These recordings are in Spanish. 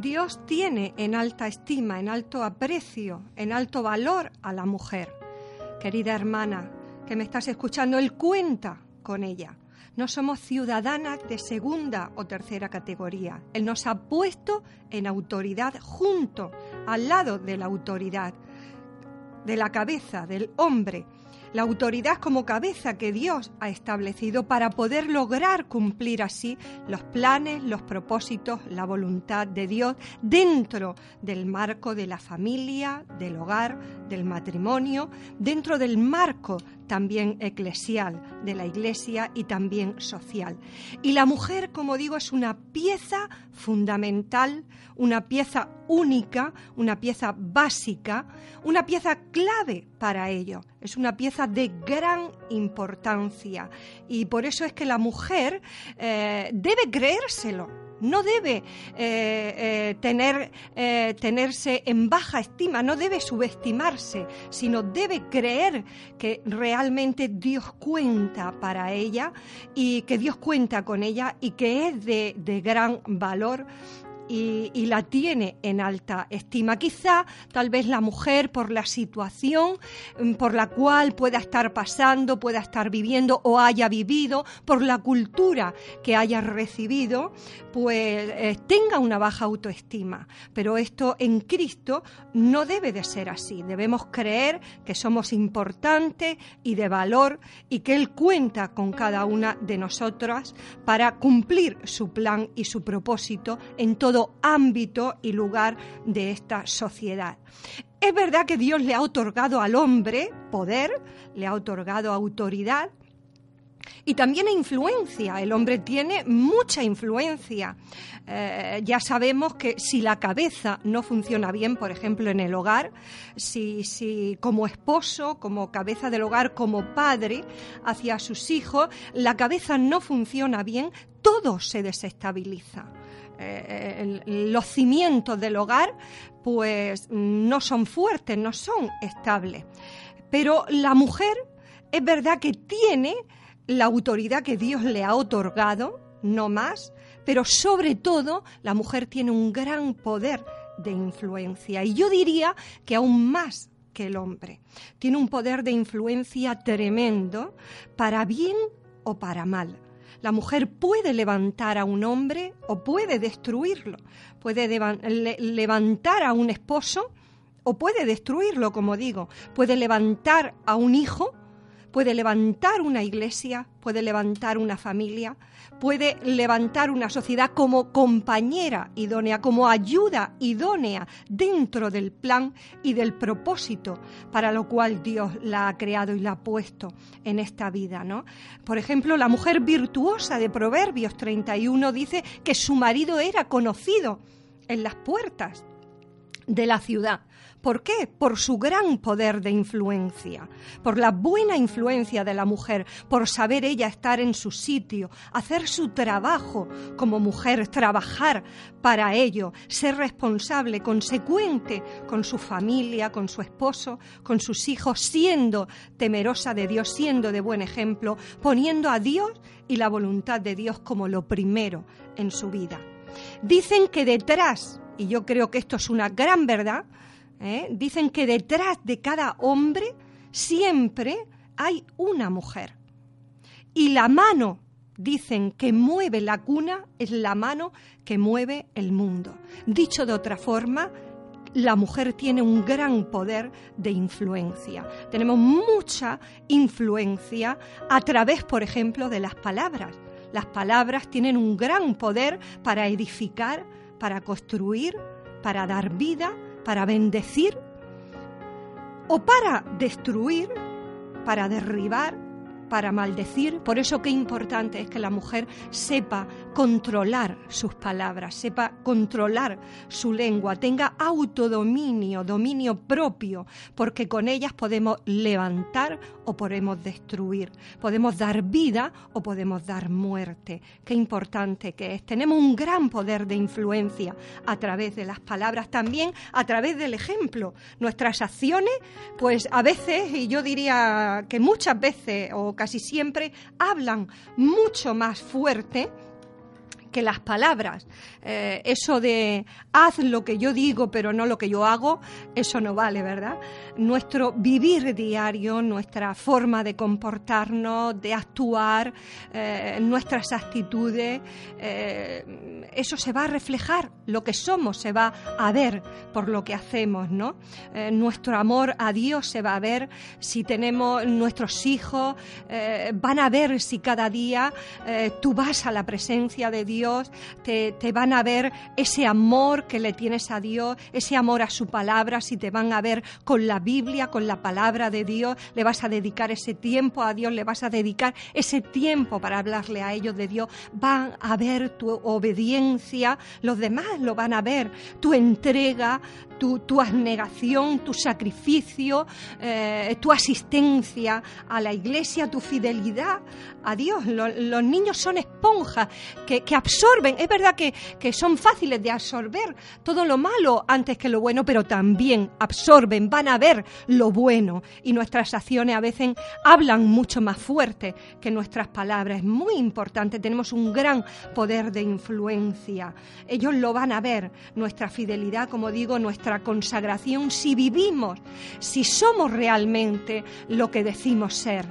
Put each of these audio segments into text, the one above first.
Dios tiene en alta estima, en alto aprecio, en alto valor a la mujer. Querida hermana, que me estás escuchando, Él cuenta con ella. No somos ciudadanas de segunda o tercera categoría. Él nos ha puesto en autoridad junto, al lado de la autoridad, de la cabeza, del hombre la autoridad como cabeza que Dios ha establecido para poder lograr cumplir así los planes, los propósitos, la voluntad de Dios dentro del marco de la familia, del hogar, del matrimonio, dentro del marco también eclesial de la Iglesia y también social. Y la mujer, como digo, es una pieza fundamental, una pieza única, una pieza básica, una pieza clave para ello. Es una pieza de gran importancia. Y por eso es que la mujer eh, debe creérselo. No debe eh, eh, tener, tenerse en baja estima, no debe subestimarse, sino debe creer que realmente Dios cuenta para ella y que Dios cuenta con ella y que es de, de gran valor y, la tiene en alta estima. Quizá tal vez la mujer por la situación mm, por la cual pueda estar pasando, pueda estar viviendo o haya vivido, por la cultura que haya recibido, pues eh, tenga una baja autoestima. Pero esto en Cristo no debe de ser así. Debemos creer que somos importantes y de valor y que Él cuenta con cada una de nosotras para cumplir su plan y su propósito en todo ámbito y lugar de esta sociedad. Es verdad que Dios le ha otorgado al hombre poder, le ha otorgado autoridad, y también influencia. El hombre tiene mucha influencia. Eh, ya sabemos que si la cabeza no funciona bien, por ejemplo, en el hogar, si, si como esposo, como cabeza del hogar, como padre hacia sus hijos, la cabeza no funciona bien, todo se desestabiliza. Eh, los cimientos del hogar pues no son fuertes, no son estables. Pero la mujer es verdad que tiene la autoridad que Dios le ha otorgado, no más, pero sobre todo la mujer tiene un gran poder de influencia y yo diría que aún más que el hombre. Tiene un poder de influencia tremendo para bien o para mal. La mujer puede levantar a un hombre o puede destruirlo. Puede levantar a un esposo o puede destruirlo, como digo. Puede levantar a un hijo puede levantar una iglesia, puede levantar una familia, puede levantar una sociedad como compañera idónea, como ayuda idónea dentro del plan y del propósito para lo cual Dios la ha creado y la ha puesto en esta vida, ¿no? Por ejemplo, la mujer virtuosa de Proverbios 31 dice que su marido era conocido en las puertas de la ciudad. ¿Por qué? Por su gran poder de influencia, por la buena influencia de la mujer, por saber ella estar en su sitio, hacer su trabajo como mujer, trabajar para ello, ser responsable, consecuente con su familia, con su esposo, con sus hijos, siendo temerosa de Dios, siendo de buen ejemplo, poniendo a Dios y la voluntad de Dios como lo primero en su vida. Dicen que detrás, y yo creo que esto es una gran verdad, ¿eh? dicen que detrás de cada hombre siempre hay una mujer. Y la mano, dicen, que mueve la cuna es la mano que mueve el mundo. Dicho de otra forma, la mujer tiene un gran poder de influencia. Tenemos mucha influencia a través, por ejemplo, de las palabras. Las palabras tienen un gran poder para edificar, para construir, para dar vida para bendecir o para destruir, para derribar para maldecir. Por eso qué importante es que la mujer sepa controlar sus palabras, sepa controlar su lengua, tenga autodominio, dominio propio, porque con ellas podemos levantar o podemos destruir, podemos dar vida o podemos dar muerte. Qué importante que es. Tenemos un gran poder de influencia a través de las palabras, también a través del ejemplo. Nuestras acciones, pues a veces, y yo diría que muchas veces o casi siempre hablan mucho más fuerte que las palabras. Eh, eso de haz lo que yo digo pero no lo que yo hago, eso no vale, ¿verdad? Nuestro vivir diario, nuestra forma de comportarnos, de actuar, eh, nuestras actitudes, eh, eso se va a reflejar, lo que somos se va a ver por lo que hacemos, ¿no? nuestro amor a Dios se va a ver si tenemos nuestros hijos, van a ver si cada día tú vas a la presencia de Dios, te, van a ver ese amor que le tienes a Dios, ese amor a su palabra, si te van a ver con la Biblia, con la palabra de Dios, le vas a dedicar ese tiempo a Dios, le vas a dedicar ese tiempo para hablarle a ellos de Dios, van a ver tu obediencia, los demás lo van a ver, tu entrega, tu, tu abnegación, tu sacrificio, eh, tu asistencia a la iglesia, tu fidelidad a Dios. los niños son esponjas que, absorben, es verdad que, que, son fáciles de absorber todo lo malo antes que lo bueno, pero también absorben, van a ver lo bueno y nuestras acciones a veces hablan mucho más fuerte que nuestras palabras. Es muy importante, tenemos un gran poder de influencia. Ellos lo van a ver, nuestra fidelidad, como digo, nuestra consagración si vivimos, si somos realmente lo que decimos ser.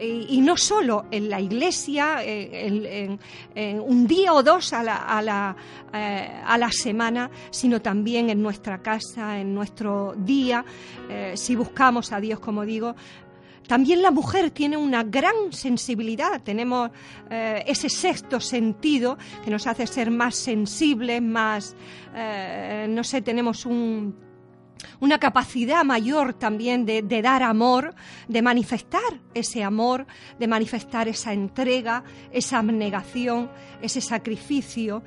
Y, no solo en la iglesia, en, un día o dos a la, a, la, eh, a la, semana, sino también en nuestra casa, en nuestro día, eh, si buscamos a Dios, como digo, también la mujer tiene una gran sensibilidad, tenemos eh, ese sexto sentido que nos hace ser más sensibles, más, no sé, tenemos una capacidad mayor también de, dar amor, de manifestar ese amor, de manifestar esa entrega, esa abnegación, ese sacrificio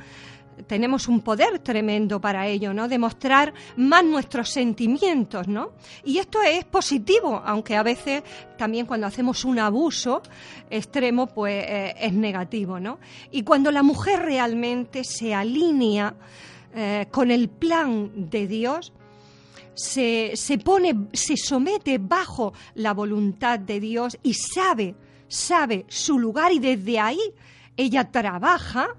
tenemos un poder tremendo para ello, ¿no? Demostrar más nuestros sentimientos, ¿no? Y esto es positivo, aunque a veces también cuando hacemos un abuso extremo, pues eh, es negativo, ¿no? Y cuando la mujer realmente se alinea eh, con el plan de Dios, se, se pone, se somete bajo la voluntad de Dios y sabe, sabe su lugar y desde ahí ella trabaja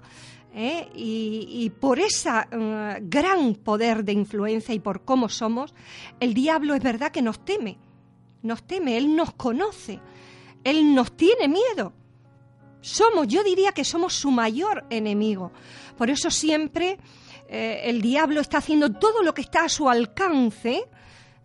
¿eh? y, por ese eh, gran poder de influencia y por cómo somos, el diablo es verdad que nos teme, nos teme, él nos conoce, él nos tiene miedo. Somos, yo diría que somos su mayor enemigo. Por eso siempre eh, el diablo está haciendo todo lo que está a su alcance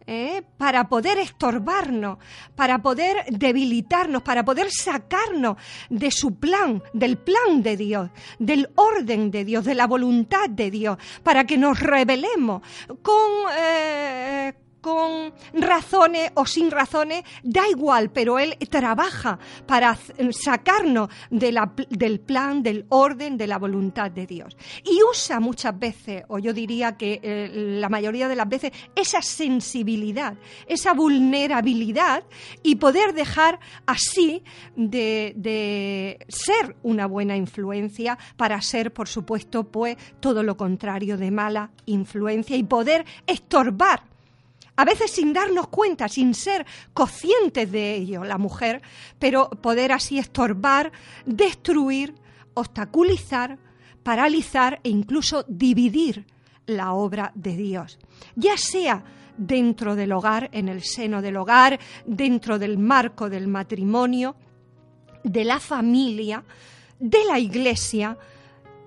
¿eh? para poder estorbarnos, para poder debilitarnos, para poder sacarnos de su plan, del plan de Dios, del orden de Dios, de la voluntad de Dios, para que nos rebelemos con... Eh, con razones o sin razones, da igual, pero Él trabaja para sacarnos del plan, del orden, de la voluntad de Dios. Y usa muchas veces, o yo diría que eh, la mayoría de las veces, esa sensibilidad, esa vulnerabilidad y poder dejar así de, de ser una buena influencia para ser, por supuesto, pues todo lo contrario de mala influencia y poder estorbar a veces sin darnos cuenta, sin ser conscientes de ello, la mujer, pero poder así estorbar, destruir, obstaculizar, paralizar e incluso dividir la obra de Dios, ya sea dentro del hogar, en el seno del hogar, dentro del marco del matrimonio, de la familia, de la iglesia,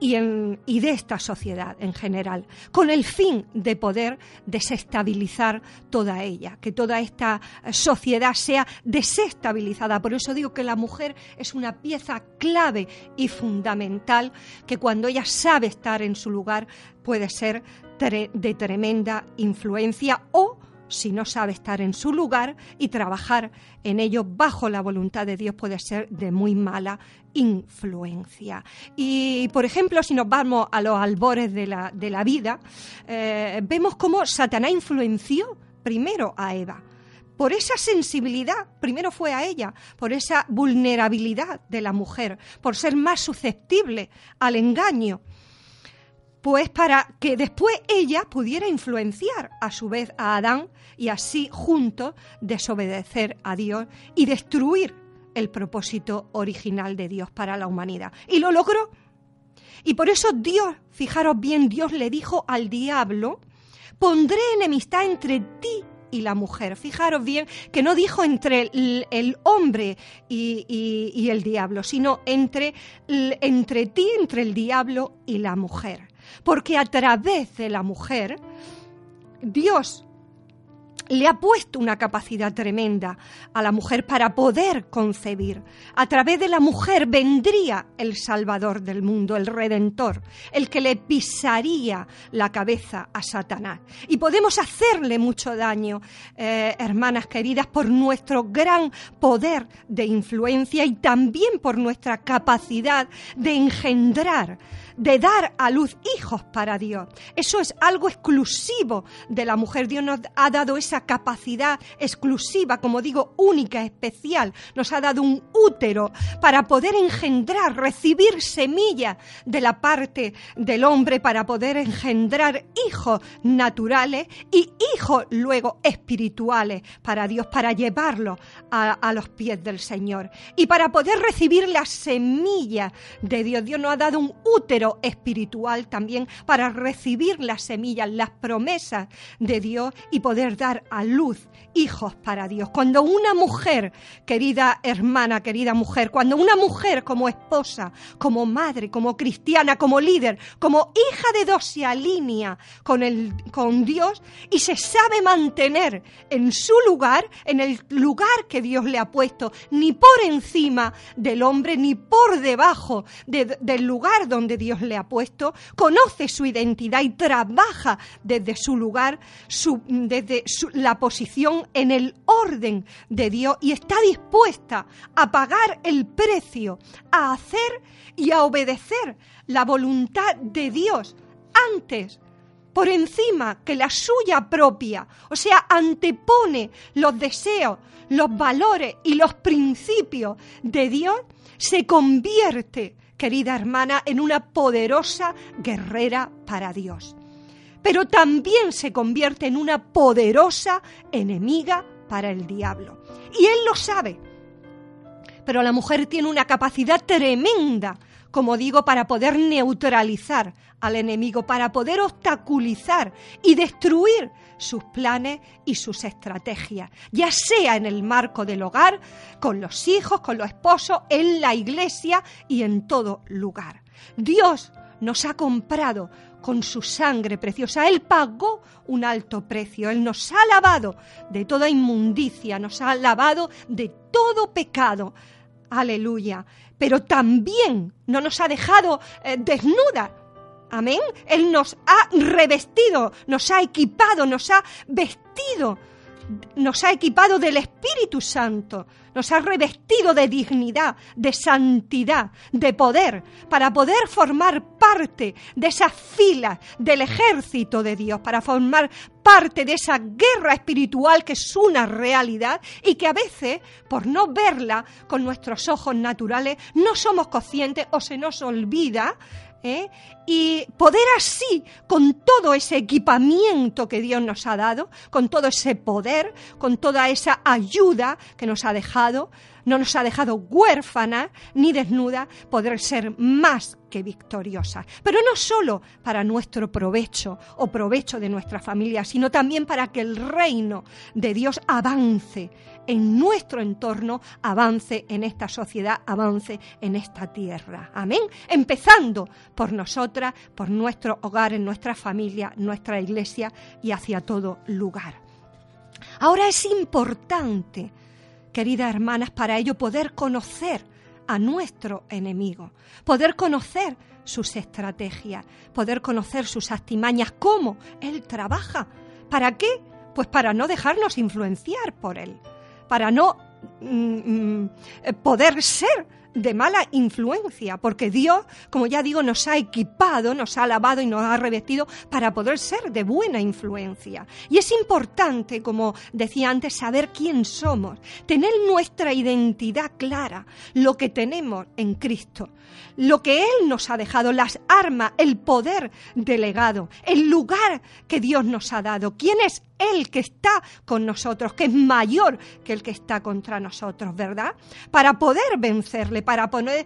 y, de esta sociedad en general, con el fin de poder desestabilizar toda ella, que toda esta sociedad sea desestabilizada. Por eso digo que la mujer es una pieza clave y fundamental que cuando ella sabe estar en su lugar puede ser de tremenda influencia o si no sabe estar en su lugar y trabajar en ello bajo la voluntad de Dios puede ser de muy mala influencia. Y, por ejemplo, si nos vamos a los albores de la, de la vida, eh, vemos cómo Satanás influenció primero a Eva por esa sensibilidad, primero fue a ella, por esa vulnerabilidad de la mujer, por ser más susceptible al engaño pues para que después ella pudiera influenciar a su vez a Adán y así juntos desobedecer a Dios y destruir el propósito original de Dios para la humanidad. Y lo logró. Y por eso Dios, fijaros bien, Dios le dijo al diablo, pondré enemistad entre ti y la mujer. Fijaros bien que no dijo entre el, hombre y, el diablo, sino entre, entre ti, entre el diablo y la mujer. Porque a través de la mujer, Dios le ha puesto una capacidad tremenda a la mujer para poder concebir. A través de la mujer vendría el Salvador del mundo, el Redentor, el que le pisaría la cabeza a Satanás. Y podemos hacerle mucho daño, eh, hermanas queridas, por nuestro gran poder de influencia y también por nuestra capacidad de engendrar de dar a luz hijos para Dios. Eso es algo exclusivo de la mujer. Dios nos ha dado esa capacidad exclusiva, como digo, única, especial. Nos ha dado un útero para poder engendrar, recibir semillas de la parte del hombre para poder engendrar hijos naturales y hijos luego espirituales para Dios, para llevarlos a, a los pies del Señor. Y para poder recibir la semilla de Dios, Dios nos ha dado un útero espiritual también para recibir las semillas, las promesas de Dios y poder dar a luz hijos para Dios. Cuando una mujer, querida hermana, querida mujer, cuando una mujer como esposa, como madre, como cristiana, como líder, como hija de Dios se alinea con, el, con Dios y se sabe mantener en su lugar, en el lugar que Dios le ha puesto, ni por encima del hombre, ni por debajo del lugar donde Dios le ha puesto, conoce su identidad y trabaja desde su lugar, desde la posición en el orden de Dios y está dispuesta a pagar el precio, a hacer y a obedecer la voluntad de Dios antes por encima que la suya propia, o sea, antepone los deseos, los valores y los principios de Dios, se convierte querida hermana, en una poderosa guerrera para Dios. Pero también se convierte en una poderosa enemiga para el diablo. Y él lo sabe. Pero la mujer tiene una capacidad tremenda, como digo, para poder neutralizar al enemigo, para poder obstaculizar y destruir sus planes y sus estrategias, ya sea en el marco del hogar, con los hijos, con los esposos, en la iglesia y en todo lugar. Dios nos ha comprado con su sangre preciosa. Él pagó un alto precio. Él nos ha lavado de toda inmundicia, nos ha lavado de todo pecado. Aleluya. Pero también no nos ha dejado eh, desnuda Amén. Él nos ha revestido, nos ha equipado, nos ha vestido, nos ha equipado del Espíritu Santo, nos ha revestido de dignidad, de santidad, de poder, para poder formar parte de esa fila del ejército de Dios, para formar parte de esa guerra espiritual que es una realidad y que a veces, por no verla con nuestros ojos naturales, no somos conscientes o se nos olvida ¿eh? y poder así, con todo ese equipamiento que Dios nos ha dado, con todo ese poder, con toda esa ayuda que nos ha dejado, no nos ha dejado huérfana ni desnuda, poder ser más que victoriosa. Pero no solo para nuestro provecho o provecho de nuestra familia, sino también para que el reino de Dios avance en nuestro entorno, avance en esta sociedad, avance en esta tierra. Amén. Empezando por nosotras, por nuestro hogar, en nuestra familia, nuestra iglesia y hacia todo lugar. Ahora es importante queridas hermanas, para ello poder conocer a nuestro enemigo, poder conocer sus estrategias, poder conocer sus artimañas, cómo él trabaja. ¿Para qué? Pues para no dejarnos influenciar por él, para no mm, mm, poder ser de mala influencia, porque Dios, como ya digo, nos ha equipado, nos ha lavado y nos ha revestido para poder ser de buena influencia. Y es importante, como decía antes, saber quién somos, tener nuestra identidad clara, lo que tenemos en Cristo, lo que Él nos ha dejado, las armas, el poder delegado, el lugar que Dios nos ha dado, quién es Él que está con nosotros, que es mayor que el que está contra nosotros, ¿verdad? Para poder vencerle, para poner,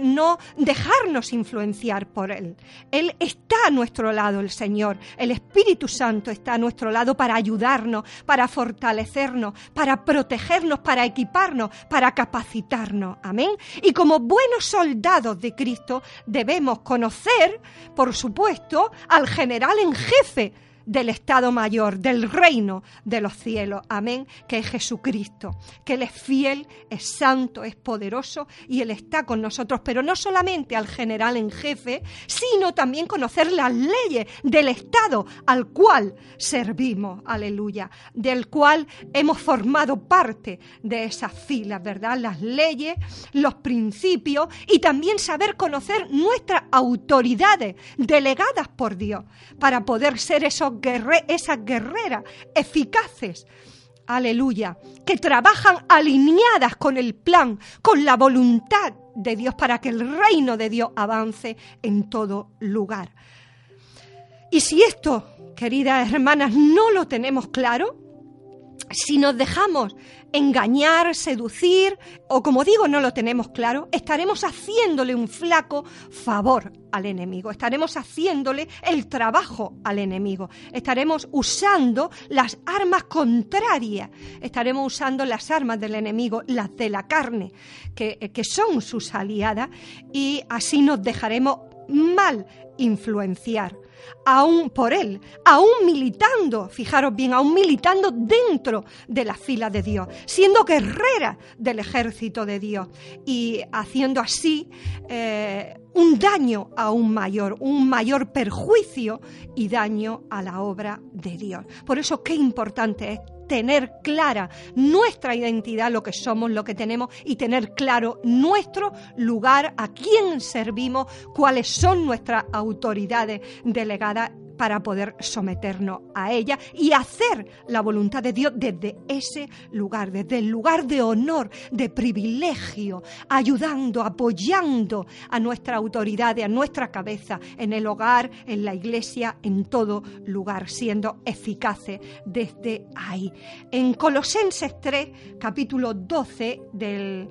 no dejarnos influenciar por Él. Él está a nuestro lado, el Señor. El Espíritu Santo está a nuestro lado para ayudarnos, para fortalecernos, para protegernos, para equiparnos, para capacitarnos. Amén. Y como buenos soldados de Cristo debemos conocer, por supuesto, al general en jefe del Estado Mayor, del reino de los cielos. Amén, que es Jesucristo, que Él es fiel, es santo, es poderoso y Él está con nosotros, pero no solamente al general en jefe, sino también conocer las leyes del Estado al cual servimos, aleluya, del cual hemos formado parte de esas filas, ¿verdad? Las leyes, los principios y también saber conocer nuestras autoridades delegadas por Dios para poder ser esos esas guerreras eficaces, aleluya, que trabajan alineadas con el plan, con la voluntad de Dios para que el reino de Dios avance en todo lugar. Y si esto, queridas hermanas, no lo tenemos claro, si nos dejamos engañar, seducir, o como digo, no lo tenemos claro, estaremos haciéndole un flaco favor al enemigo, estaremos haciéndole el trabajo al enemigo, estaremos usando las armas contrarias, estaremos usando las armas del enemigo, las de la carne, que, que son sus aliadas, y así nos dejaremos mal influenciar aún por él, aún militando, fijaros bien, aún militando dentro de la fila de Dios, siendo guerrera del ejército de Dios y haciendo así eh, un daño aún mayor, un mayor perjuicio y daño a la obra de Dios. Por eso qué importante es tener clara nuestra identidad, lo que somos, lo que tenemos y tener claro nuestro lugar, a quién servimos, cuáles son nuestras autoridades delegadas para poder someternos a ella y hacer la voluntad de Dios desde ese lugar, desde el lugar de honor, de privilegio, ayudando, apoyando a nuestra autoridad, a nuestra cabeza, en el hogar, en la iglesia, en todo lugar, siendo eficaces desde ahí. En Colosenses 3, capítulo 12 del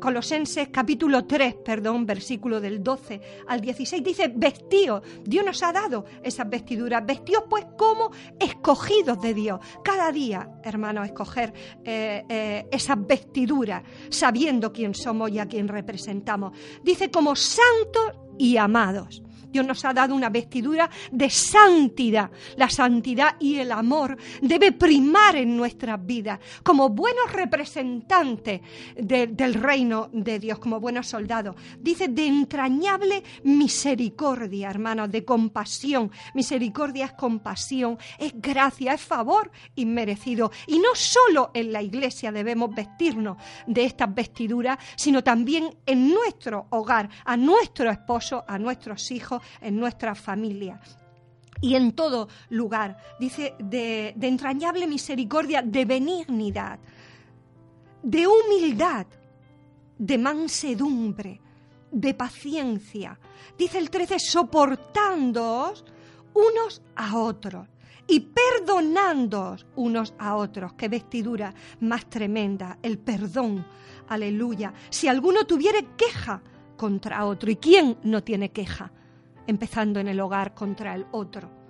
Colosenses capítulo 3, perdón, versículo del 12 al 16 dice, "Vestíos, Dios nos ha dado esa vestiduras. Vestidos pues como escogidos de Dios. Cada día, hermanos, escoger eh, eh, esas vestiduras, sabiendo quién somos y a quién representamos. Dice como santos y amados. Dios nos ha dado una vestidura de santidad. La santidad y el amor debe primar en nuestras vidas como buenos representantes del reino de Dios, como buenos soldados. Dice de entrañable misericordia, hermanos, de compasión. Misericordia es compasión, es gracia, es favor inmerecido. Y no solo en la iglesia debemos vestirnos de estas vestiduras, sino también en nuestro hogar, a nuestro esposo, a nuestros hijos, en nuestra familia y en todo lugar. Dice de, entrañable misericordia, de benignidad, de humildad, de mansedumbre, de paciencia. Dice el 13, soportándoos unos a otros y perdonándoos unos a otros. Qué vestidura más tremenda, el perdón. Aleluya. Si alguno tuviere queja contra otro, ¿y quién no tiene queja? Empezando en el hogar contra el otro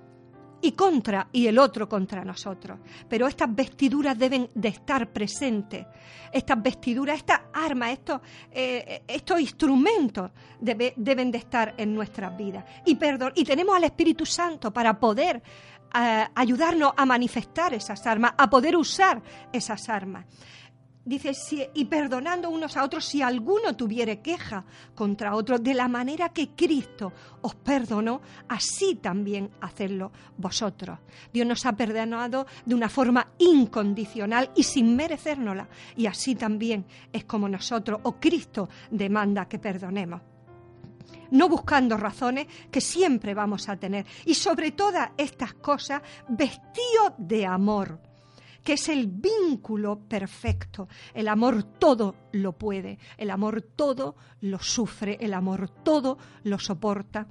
y contra y el otro contra nosotros. Pero estas vestiduras deben de estar presentes. Estas vestiduras, estas armas, estos, eh, estos instrumentos deben de estar en nuestras vidas. Y, perdón, y tenemos al Espíritu Santo para poder eh, ayudarnos a manifestar esas armas, a poder usar esas armas. Dice, y perdonando unos a otros si alguno tuviere queja contra otro, de la manera que Cristo os perdonó, así también hacedlo vosotros. Dios nos ha perdonado de una forma incondicional y sin merecérnosla. Y así también es como nosotros, o Cristo demanda que perdonemos no buscando razones que siempre vamos a tener. Y sobre todas estas cosas, vestido de amor que es el vínculo perfecto. El amor todo lo puede, el amor todo lo sufre, el amor todo lo soporta.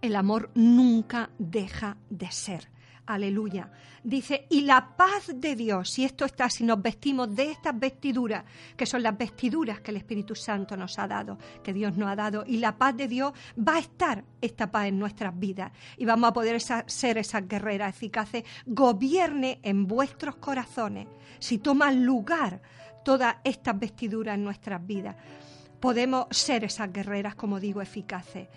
El amor nunca deja de ser. Aleluya. Dice, y la paz de Dios, si esto está, si nos vestimos de estas vestiduras, que son las vestiduras que el Espíritu Santo nos ha dado, que Dios nos ha dado, y la paz de Dios va a estar esta paz en nuestras vidas y vamos a poder ser esas guerreras eficaces, gobierne en vuestros corazones, si toman lugar todas estas vestiduras en nuestras vidas. Podemos ser esas guerreras, como digo, eficaces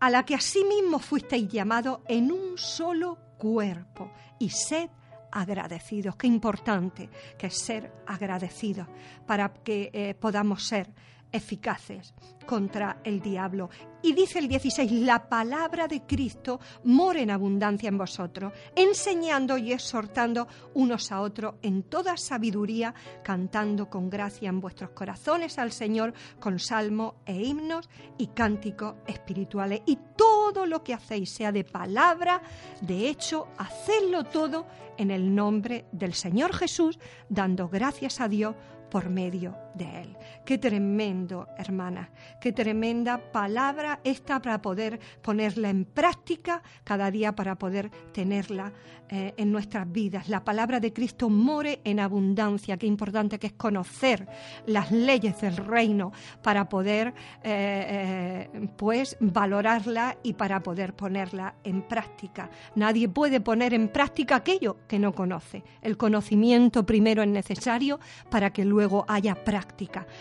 a la que asimismo fuisteis llamados en un solo cuerpo y sed agradecidos. Qué importante que ser agradecidos para que eh, podamos ser eficaces contra el diablo. Y dice el 16, la palabra de Cristo mora en abundancia en vosotros, enseñando y exhortando unos a otros en toda sabiduría, cantando con gracia en vuestros corazones al Señor con salmos e himnos y cánticos espirituales. Y todo lo que hacéis, sea de palabra, de hecho, hacedlo todo en el nombre del Señor Jesús, dando gracias a Dios por medio de Él. Qué tremendo, hermana, qué tremenda palabra esta para poder ponerla en práctica cada día, para poder tenerla eh, en nuestras vidas. La palabra de Cristo more en abundancia. Qué importante que es conocer las leyes del reino para poder, eh, eh, pues, valorarla y para poder ponerla en práctica. Nadie puede poner en práctica aquello que no conoce. El conocimiento primero es necesario para que luego haya práctica.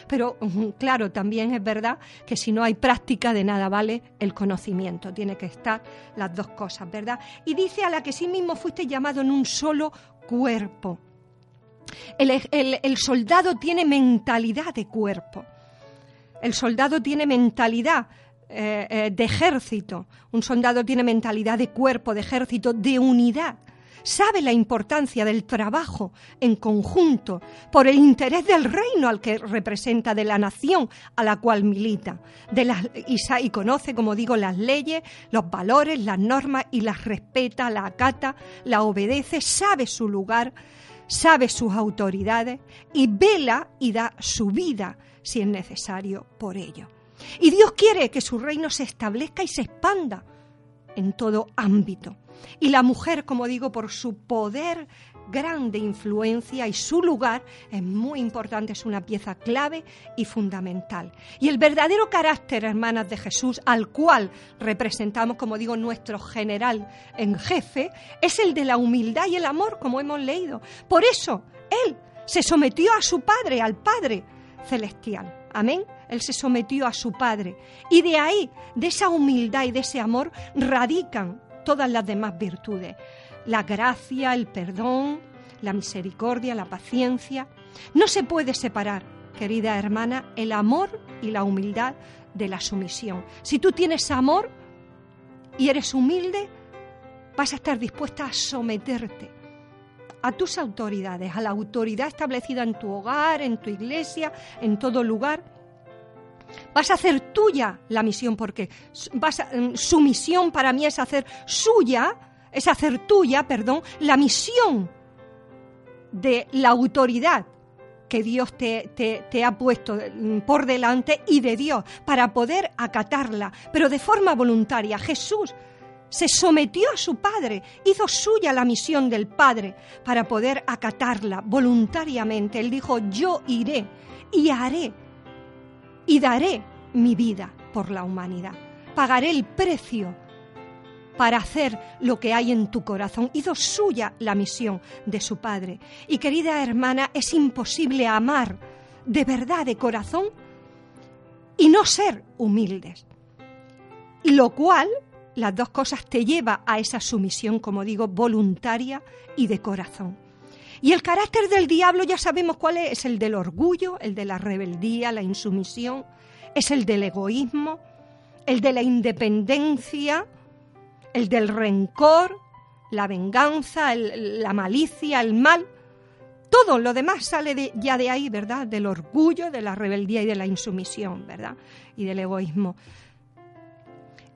Pero claro, también es verdad que si no hay práctica de nada vale el conocimiento. Tiene que estar las dos cosas, ¿verdad? Y dice a la que sí mismo fuiste llamado en un solo cuerpo. El, soldado tiene mentalidad de cuerpo. El soldado tiene mentalidad eh, eh, de ejército. Un soldado tiene mentalidad de cuerpo, de ejército, de unidad sabe la importancia del trabajo en conjunto por el interés del reino al que representa, de la nación a la cual milita, de las, y, conoce, como digo, las leyes, los valores, las normas y las respeta, la acata, la obedece, sabe su lugar, sabe sus autoridades y vela y da su vida si es necesario por ello. Y Dios quiere que su reino se establezca y se expanda en todo ámbito. Y la mujer, como digo, por su poder grande influencia y su lugar es muy importante, es una pieza clave y fundamental. Y el verdadero carácter, hermanas de Jesús, al cual representamos, como digo, nuestro general en jefe, es el de la humildad y el amor, como hemos leído. Por eso, Él se sometió a su Padre, al Padre celestial. Amén. Él se sometió a su Padre. Y de ahí, de esa humildad y de ese amor, radican todas las demás virtudes. La gracia, el perdón, la misericordia, la paciencia. No se puede separar, querida hermana, el amor y la humildad de la sumisión. Si tú tienes amor y eres humilde, vas a estar dispuesta a someterte a tus autoridades, a la autoridad establecida en tu hogar, en tu iglesia, en todo lugar. Vas a hacer tuya la misión porque vas mm, su misión para mí es hacer suya, es hacer tuya, perdón, la misión de la autoridad que Dios te, te, ha puesto mm, por delante y de Dios para poder acatarla, pero de forma voluntaria. Jesús se sometió a su Padre, hizo suya la misión del Padre para poder acatarla voluntariamente. Él dijo, yo iré y haré y daré mi vida por la humanidad. Pagaré el precio para hacer lo que hay en tu corazón. Hizo suya la misión de su Padre. Y querida hermana, es imposible amar de verdad, de corazón, y no ser humildes. Lo cual, las dos cosas te lleva a esa sumisión, como digo, voluntaria y de corazón. Y el carácter del diablo ya sabemos cuál es, es el del orgullo, el de la rebeldía, la insumisión, es el del egoísmo, el de la independencia, el del rencor, la venganza, la malicia, el mal. Todo lo demás sale ya de ahí, ¿verdad? Del orgullo, de la rebeldía y de la insumisión, ¿verdad? Y del egoísmo.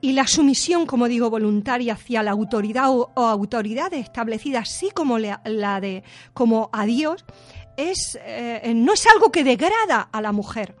Y la sumisión, como digo, voluntaria hacia la autoridad o, autoridad establecida, así como la, de como a Dios, es, eh, no es algo que degrada a la mujer.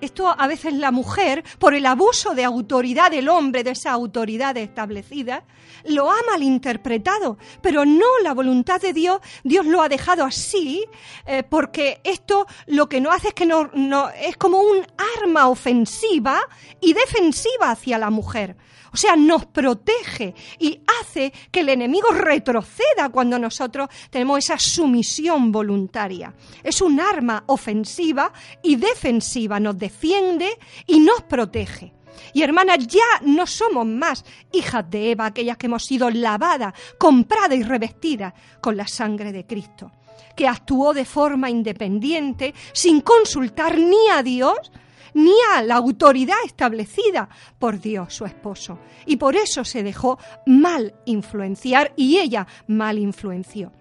Esto a veces la mujer, por el abuso de autoridad del hombre, de esa autoridad establecida, lo ha malinterpretado, pero no la voluntad de Dios, Dios lo ha dejado así, eh, porque esto lo que no hace es que no, no, es como un arma ofensiva y defensiva hacia la mujer. O sea, nos protege y hace que el enemigo retroceda cuando nosotros tenemos esa sumisión voluntaria. Es un arma ofensiva y defensiva, nos defiende y nos protege. Y hermanas, ya no somos más hijas de Eva, aquellas que hemos sido lavadas, compradas y revestidas con la sangre de Cristo, que actuó de forma independiente, sin consultar ni a Dios, ni a la autoridad establecida por Dios, su esposo. Y por eso se dejó mal influenciar y ella mal influenció.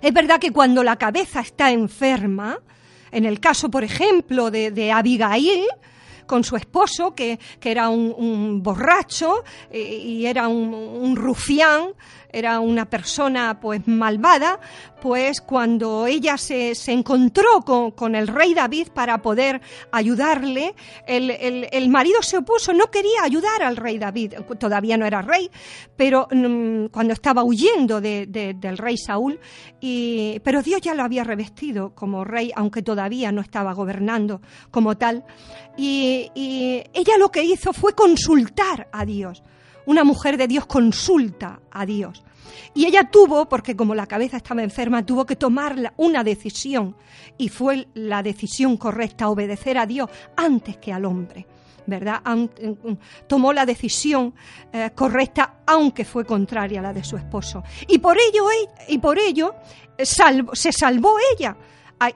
Es verdad que cuando la cabeza está enferma, en el caso, por ejemplo, de, Abigail, con su esposo, que, era un, borracho eh, y era un rufián, era una persona pues malvada, pues cuando ella se, encontró con, el rey David para poder ayudarle, el, marido se opuso, no quería ayudar al rey David, todavía no era rey, pero mm, cuando estaba huyendo del rey Saúl, y, pero Dios ya lo había revestido como rey, aunque todavía no estaba gobernando como tal, y ella lo que hizo fue consultar a Dios una mujer de Dios consulta a Dios. Y ella tuvo, porque como la cabeza estaba enferma, tuvo que tomar una decisión. Y fue la decisión correcta, obedecer a Dios antes que al hombre. ¿Verdad? Tomó la decisión eh, correcta, aunque fue contraria a la de su esposo. Y por ello, y por ello eh, se salvó ella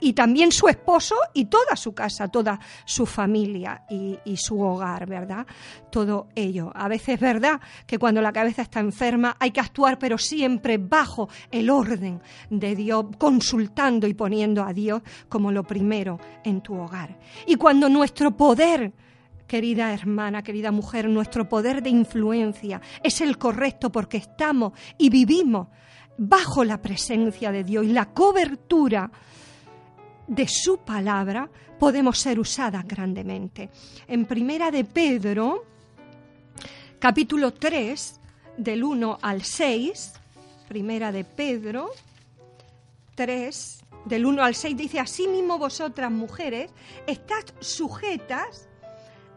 y también su esposo y toda su casa, toda su familia y, su hogar, ¿verdad? Todo ello. A veces es verdad que cuando la cabeza está enferma hay que actuar, pero siempre bajo el orden de Dios, consultando y poniendo a Dios como lo primero en tu hogar. Y cuando nuestro poder querida hermana, querida mujer, nuestro poder de influencia es el correcto porque estamos y vivimos bajo la presencia de Dios y la cobertura de su palabra podemos ser usadas grandemente. En Primera de Pedro, capítulo 3, del 1 al 6, Primera de Pedro 3, del 1 al 6, dice, Asimismo vosotras mujeres, estás sujetas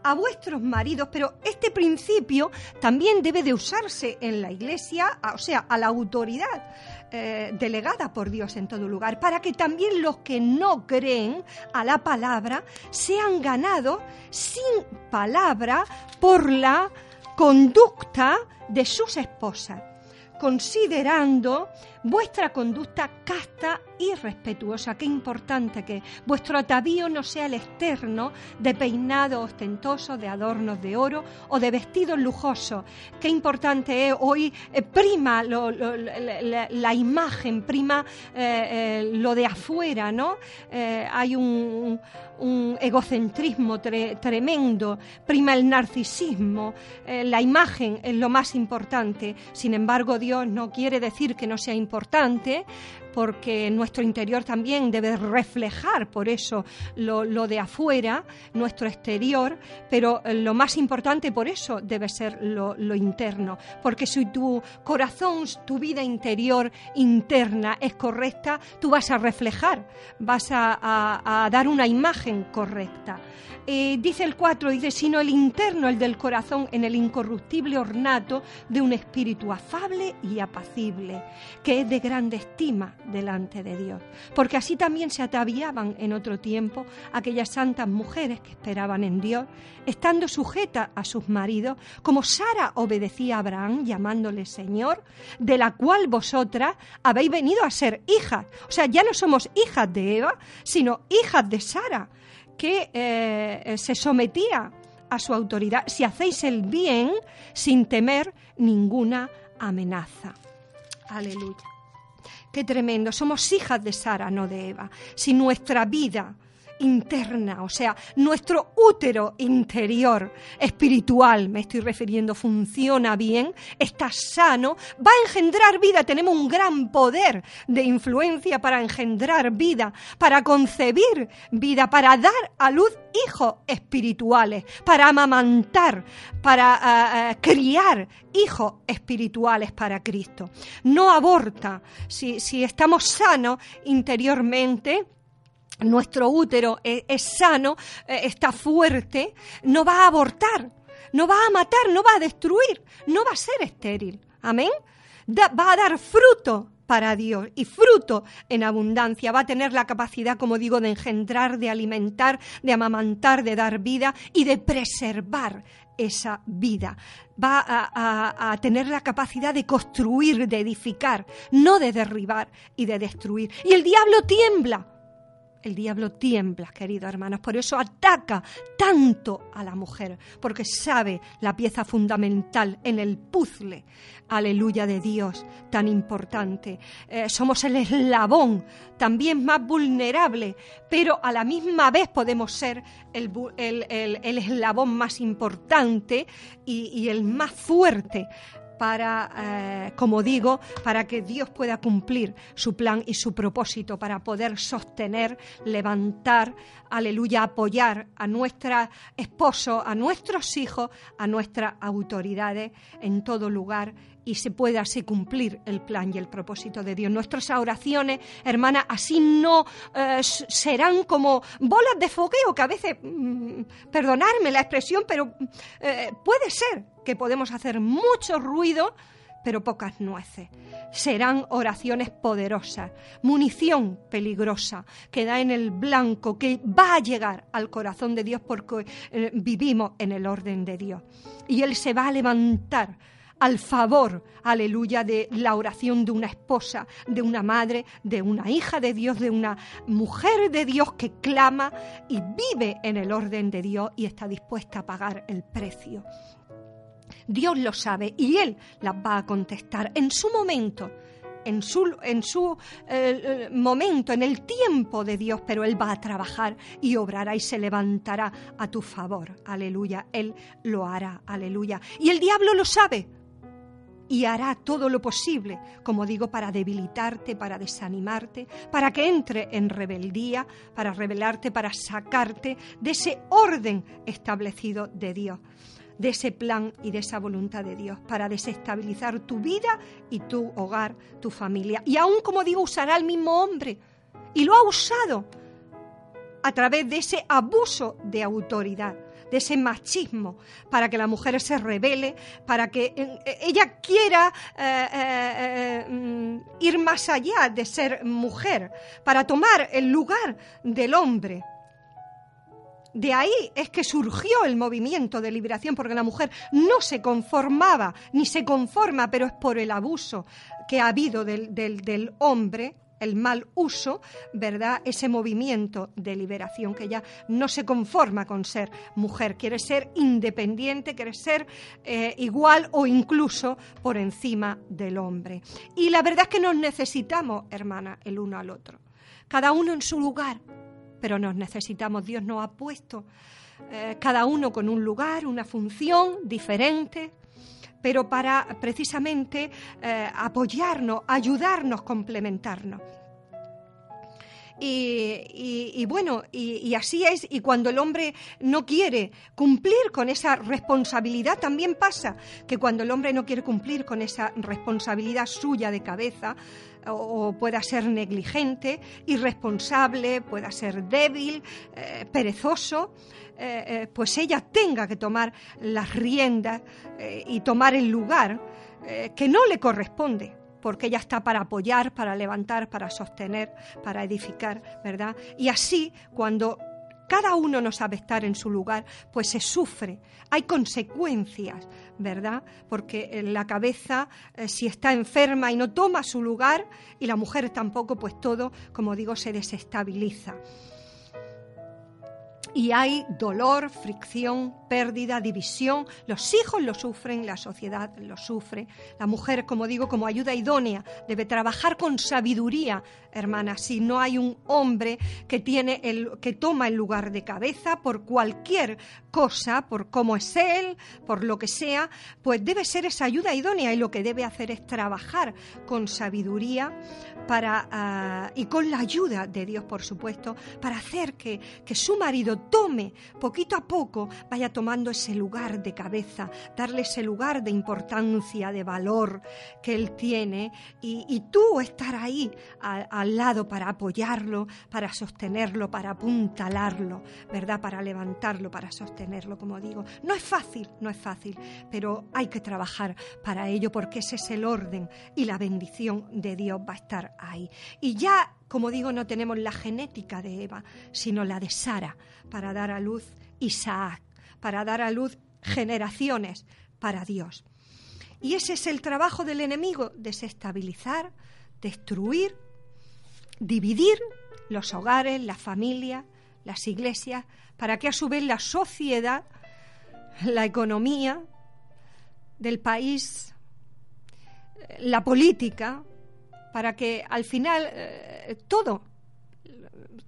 a vuestros maridos, pero este principio también debe de usarse en la iglesia, o sea, a la autoridad eh, delegada por Dios en todo lugar, para que también los que no creen a la palabra sean ganados sin palabra por la conducta de sus esposas considerando vuestra conducta casta y respetuosa. Qué importante que vuestro atavío no sea el externo de peinado ostentoso, de adornos de oro o de vestidos lujosos. Qué importante es hoy eh, prima la, imagen, prima eh, eh, lo de afuera, ¿no? hay un, egocentrismo tremendo, prima el narcisismo, la imagen es lo más importante. Sin embargo, Dios no quiere decir que no sea importante, importante porque nuestro interior también debe reflejar por eso lo, de afuera, nuestro exterior, pero eh, lo más importante por eso debe ser lo, interno, porque si tu corazón, tu vida interior interna es correcta, tú vas a reflejar, vas a dar una imagen correcta. Eh, dice el 4, dice, sino el interno, el del corazón, en el incorruptible ornato de un espíritu afable y apacible, que es de grande estima delante de Dios. Porque así también se ataviaban en otro tiempo aquellas santas mujeres que esperaban en Dios, estando sujetas a sus maridos, como Sara obedecía a Abraham, llamándole Señor, de la cual vosotras habéis venido a ser hijas. O sea, ya no somos hijas de Eva, sino hijas de Sara que eh, se sometía a su autoridad, si hacéis el bien sin temer ninguna amenaza. Aleluya. Qué tremendo. Somos hijas de Sara, no de Eva. Si nuestra vida interna, o sea, nuestro útero interior espiritual, me estoy refiriendo, funciona bien, está sano, va a engendrar vida, tenemos un gran poder de influencia para engendrar vida, para concebir vida, para dar a luz hijos espirituales, para amamantar, para eh, eh, criar hijos espirituales para Cristo. No aborta. Si, si estamos sanos interiormente, nuestro útero es, sano, eh, está fuerte, no va a abortar, no va a matar, no va a destruir, no va a ser estéril. Amén. va a dar fruto para Dios y fruto en abundancia. Va a tener la capacidad, como digo, de engendrar, de alimentar, de amamantar, de dar vida y de preservar esa vida. Va a, tener la capacidad de construir, de edificar, no de derribar y de destruir. Y el diablo tiembla el diablo tiembla, queridos hermanos, por eso ataca tanto a la mujer, porque sabe la pieza fundamental en el puzzle, aleluya de Dios, tan importante. Eh, somos el eslabón también más vulnerable, pero a la misma vez podemos ser el, eslabón más importante y el más fuerte para, eh, como digo, para que Dios pueda cumplir su plan y su propósito, para poder sostener, levantar, aleluya, apoyar a nuestro esposo, a nuestros hijos, a nuestras autoridades en todo lugar y se pueda así cumplir el plan y el propósito de Dios. Nuestras oraciones, hermana, así no eh, serán como bolas de fogueo, que a veces, mm, perdonarme la expresión, pero eh, puede ser que podemos hacer mucho ruido, pero pocas nueces. Serán oraciones poderosas, munición peligrosa que da en el blanco, que va a llegar al corazón de Dios porque eh, vivimos en el orden de Dios. Y Él se va a levantar al favor, aleluya, de la oración de una esposa, de una madre, de una hija de Dios, de una mujer de Dios que clama y vive en el orden de Dios y está dispuesta a pagar el precio. Dios lo sabe y Él las va a contestar en su momento en su, en su eh, eh, momento, en el tiempo de Dios, pero Él va a trabajar y obrará y se levantará a tu favor. Aleluya. Él lo hará. Aleluya. Y el diablo lo sabe y hará todo lo posible, como digo, para debilitarte, para desanimarte, para que entre en rebeldía, para rebelarte, para sacarte de ese orden establecido de Dios, de ese plan y de esa voluntad de Dios, para desestabilizar tu vida y tu hogar, tu familia. Y aún, como digo, usará el mismo hombre. Y lo ha usado a través de ese abuso de autoridad de ese machismo, para que la mujer se revele, para que eh, ella quiera eh, eh, mm, ir más allá de ser mujer, para tomar el lugar del hombre. De ahí es que surgió el movimiento de liberación, porque la mujer no se conformaba, ni se conforma, pero es por el abuso que ha habido del, del hombre el mal uso, ¿verdad? Ese movimiento de liberación que ya no se conforma con ser mujer, quiere ser independiente, quiere ser eh, igual o incluso por encima del hombre. Y la verdad es que nos necesitamos, hermana, el uno al otro. Cada uno en su lugar, pero nos necesitamos. Dios nos ha puesto eh, cada uno con un lugar, una función diferente, pero para precisamente eh, apoyarnos, ayudarnos, complementarnos. Y, bueno, y, así es, y cuando el hombre no quiere cumplir con esa responsabilidad, también pasa que cuando el hombre no quiere cumplir con esa responsabilidad suya de cabeza, o, pueda ser negligente, irresponsable, pueda ser débil, eh, perezoso, eh, eh, pues ella tenga que tomar las riendas y tomar el lugar que no le corresponde porque ella está para apoyar, para levantar, para sostener, para edificar, ¿verdad? Y así, cuando cada uno no sabe estar en su lugar, pues se sufre, hay consecuencias, ¿verdad? Porque la cabeza, eh, si está enferma y no toma su lugar, y la mujer tampoco, pues todo, como digo, se desestabiliza. Y hay dolor, fricción, pérdida, división. Los hijos lo sufren, la sociedad lo sufre. La mujer, como digo, como ayuda idónea, debe trabajar con sabiduría, hermana. Si no hay un hombre que tiene el, que toma el lugar de cabeza por cualquier cosa, por cómo es él, por lo que sea, pues debe ser esa ayuda idónea y lo que debe hacer es trabajar con sabiduría ah, y con la ayuda de Dios, por supuesto, para hacer que, que su marido tome poquito a poco, vaya tomando ese lugar de cabeza, darle ese lugar de importancia, de valor que él tiene y, tú estar ahí al lado para apoyarlo, para sostenerlo, para apuntalarlo, ¿verdad? Para levantarlo, para sostenerlo, como digo. No es fácil, no es fácil, pero hay que trabajar para ello porque ese es el orden y la bendición de Dios va a estar Y ya como digo, no tenemos la genética de Eva, sino la de Sara, para dar a luz Isaac, para dar a luz generaciones para Dios. Y ese es el trabajo del enemigo, desestabilizar, destruir, dividir los hogares, las familias, las iglesias, para que a su vez la sociedad, la economía del país, la política, para que al final eh, todo,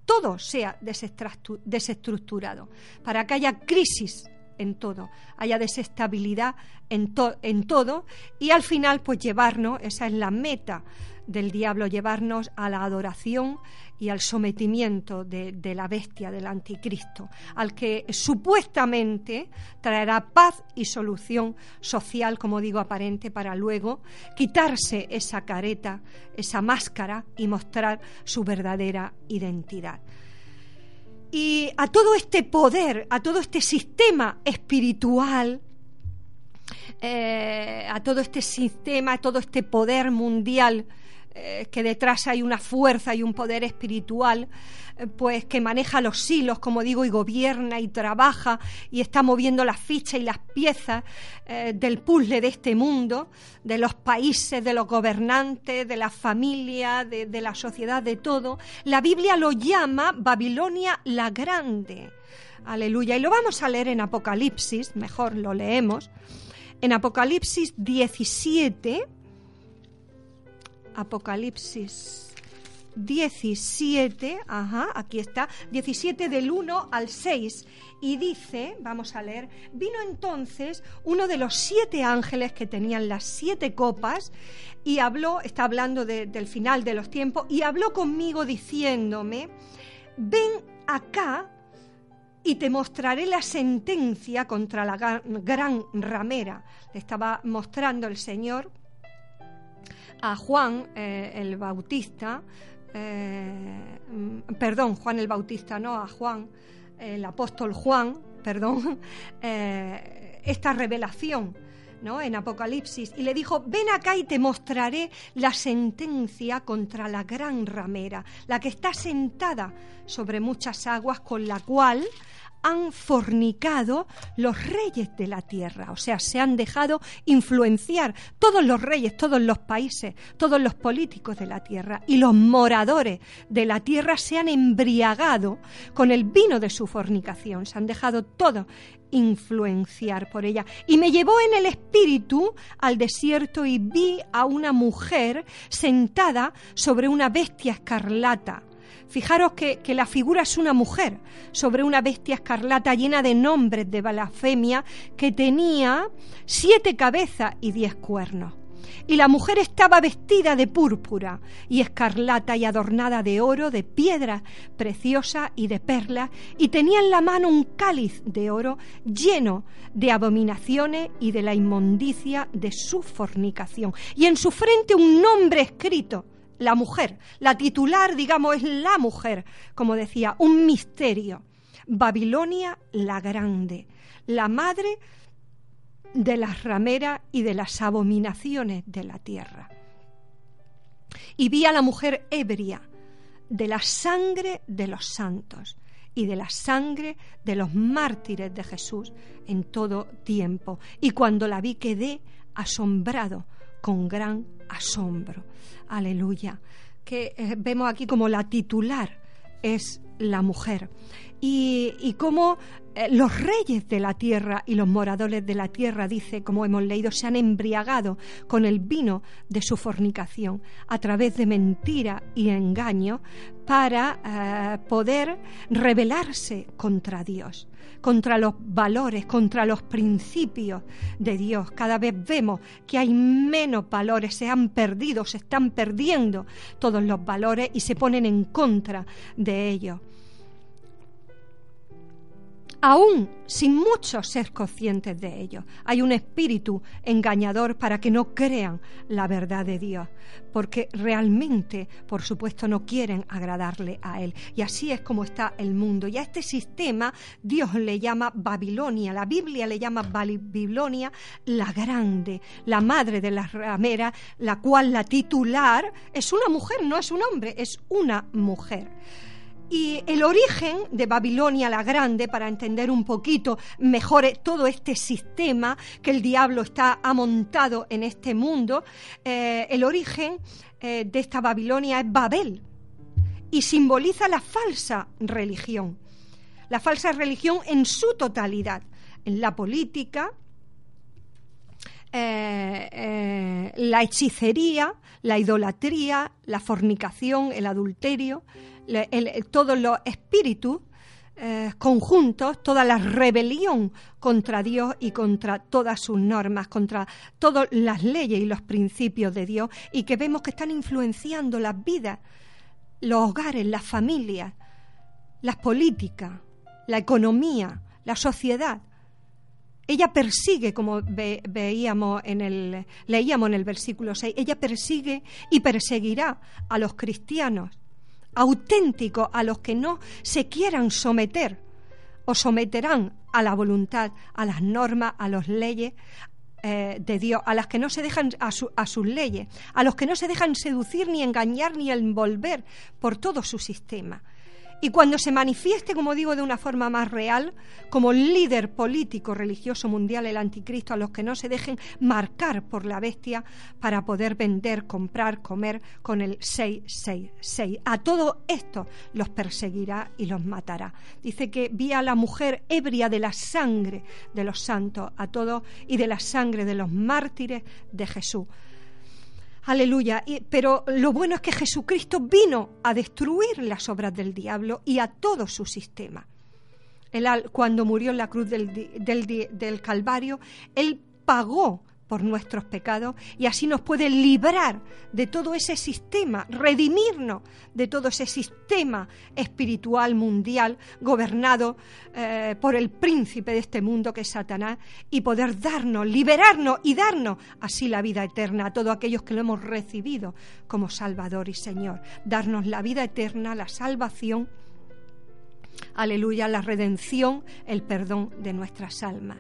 todo sea desestructurado, para que haya crisis en todo, haya desestabilidad en, en todo y al final pues llevarnos, esa es la meta del diablo, llevarnos a la adoración y al sometimiento de, la bestia del anticristo, al que supuestamente traerá paz y solución social, como digo, aparente, para luego quitarse esa careta, esa máscara y mostrar su verdadera identidad. Y a todo este poder, a todo este sistema espiritual, eh, a todo este sistema, a todo este poder mundial eh, que detrás hay una fuerza y un poder espiritual, eh, pues que maneja los hilos, como digo, y gobierna y trabaja y está moviendo las fichas y las piezas eh, del puzzle de este mundo, de los países, de los gobernantes, de la familia, de, de la sociedad, de todo. La Biblia lo llama Babilonia la Grande. Aleluya. Y lo vamos a leer en Apocalipsis, mejor lo leemos. En Apocalipsis 17, Apocalipsis 17, ajá, aquí está, 17 del 1 al 6, y dice, vamos a leer, vino entonces uno de los siete ángeles que tenían las siete copas, y habló, está hablando del final de los tiempos, y habló conmigo diciéndome, ven acá y te mostraré la sentencia contra la gran ramera. Le estaba mostrando el Señor a Juan eh, el Bautista, eh, perdón, Juan el Bautista, no, a Juan, el apóstol Juan, perdón, eh, esta revelación. ¿no? en Apocalipsis, y le dijo, ven acá y te mostraré la sentencia contra la gran ramera, la que está sentada sobre muchas aguas, con la cual han fornicado los reyes de la tierra, o sea, se han dejado influenciar todos los reyes, todos los países, todos los políticos de la tierra. Y los moradores de la tierra se han embriagado con el vino de su fornicación, se han dejado todo influenciar por ella. Y me llevó en el espíritu al desierto y vi a una mujer sentada sobre una bestia escarlata Fijaros que, la figura es una mujer sobre una bestia escarlata llena de nombres de blasfemia que tenía siete cabezas y diez cuernos. Y la mujer estaba vestida de púrpura y escarlata y adornada de oro, de piedra preciosa y de perlas, y tenía en la mano un cáliz de oro lleno de abominaciones y de la inmundicia de su fornicación, y en su frente un nombre escrito la mujer. La titular, digamos, es la mujer, como decía, un misterio. Babilonia la grande, la madre de las rameras y de las abominaciones de la tierra. Y vi a la mujer ebria de la sangre de los santos y de la sangre de los mártires de Jesús en todo tiempo. Y cuando la vi quedé asombrado con gran asombro. Aleluya. Que eh, vemos aquí como la titular es la mujer y, y cómo eh, los reyes de la tierra y los moradores de la tierra, dice, como hemos leído, se han embriagado con el vino de su fornicación a través de mentira y engaño para eh, poder rebelarse contra Dios contra los valores, contra los principios de Dios. Cada vez vemos que hay menos valores, se han perdido, se están perdiendo todos los valores y se ponen en contra de ellos aún sin muchos ser conscientes de ello. Hay un espíritu engañador para que no crean la verdad de Dios, porque realmente, por supuesto, no quieren agradarle a Él. Y así es como está el mundo. Y a este sistema Dios le llama Babilonia, la Biblia le llama Babilonia la grande, la madre de las rameras, la cual la titular es una mujer, no es un hombre, es una mujer. Y el origen de Babilonia la Grande, para entender un poquito mejor todo este sistema que el diablo está amontado en este mundo, eh, el origen eh, de esta Babilonia es Babel y simboliza la falsa religión, la falsa religión en su totalidad, en la política, eh, la hechicería, la idolatría, la fornicación, el adulterio, todos los espíritus eh, conjuntos, toda la rebelión contra Dios y contra todas sus normas, contra todas las leyes y los principios de Dios, y que vemos que están influenciando las vidas, los hogares, las familias, las políticas, la economía, la sociedad. Ella persigue, como veíamos en el, leíamos en el versículo 6, ella persigue y perseguirá a los cristianos auténticos a los que no se quieran someter o someterán a la voluntad, a las normas, a las leyes eh, de Dios, a las que no se dejan a, a sus leyes, a los que no se dejan seducir ni engañar ni envolver por todo su sistema. Y cuando se manifieste, como digo, de una forma más real, como líder político religioso mundial, el anticristo, a los que no se dejen marcar por la bestia para poder vender, comprar, comer con el 666. A todo esto los perseguirá y los matará. Dice que vi a la mujer ebria de la sangre de los santos, a todos, y de la sangre de los mártires de Jesús. Aleluya. pero lo bueno es que Jesucristo vino a destruir las obras del diablo y a todo su sistema. cuando murió en la cruz del, del Calvario, Él pagó por nuestros pecados y así nos puede librar de todo ese sistema, redimirnos de todo ese sistema espiritual mundial gobernado eh, por el príncipe de este mundo que es Satanás y poder darnos, liberarnos y darnos así la vida eterna a todos aquellos que lo hemos recibido como Salvador y Señor. Darnos la vida eterna, la salvación, aleluya, la redención, el perdón de nuestras almas.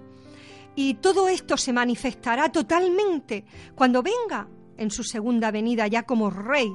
Y todo esto se manifestará totalmente cuando venga en su segunda venida ya como rey,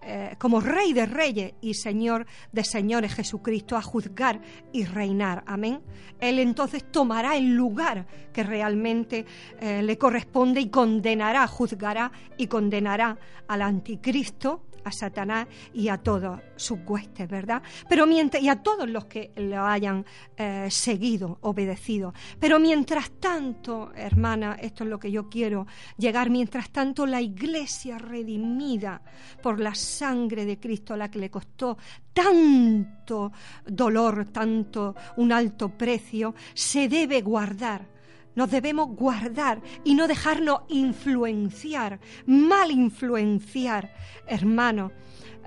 eh, como rey de reyes y señor de señores Jesucristo a juzgar y reinar. Amén. Él entonces tomará el lugar que realmente eh, le corresponde y condenará, juzgará y condenará al anticristo a Satanás y a todos sus huestes, ¿verdad? Pero mientras, y a todos los que lo hayan eh, seguido, obedecido. Pero mientras tanto, hermana, esto es lo que yo quiero llegar, mientras tanto la iglesia redimida por la sangre de Cristo, la que le costó tanto dolor, tanto un alto precio, se debe guardar nos debemos guardar y no dejarnos influenciar, mal influenciar, hermano,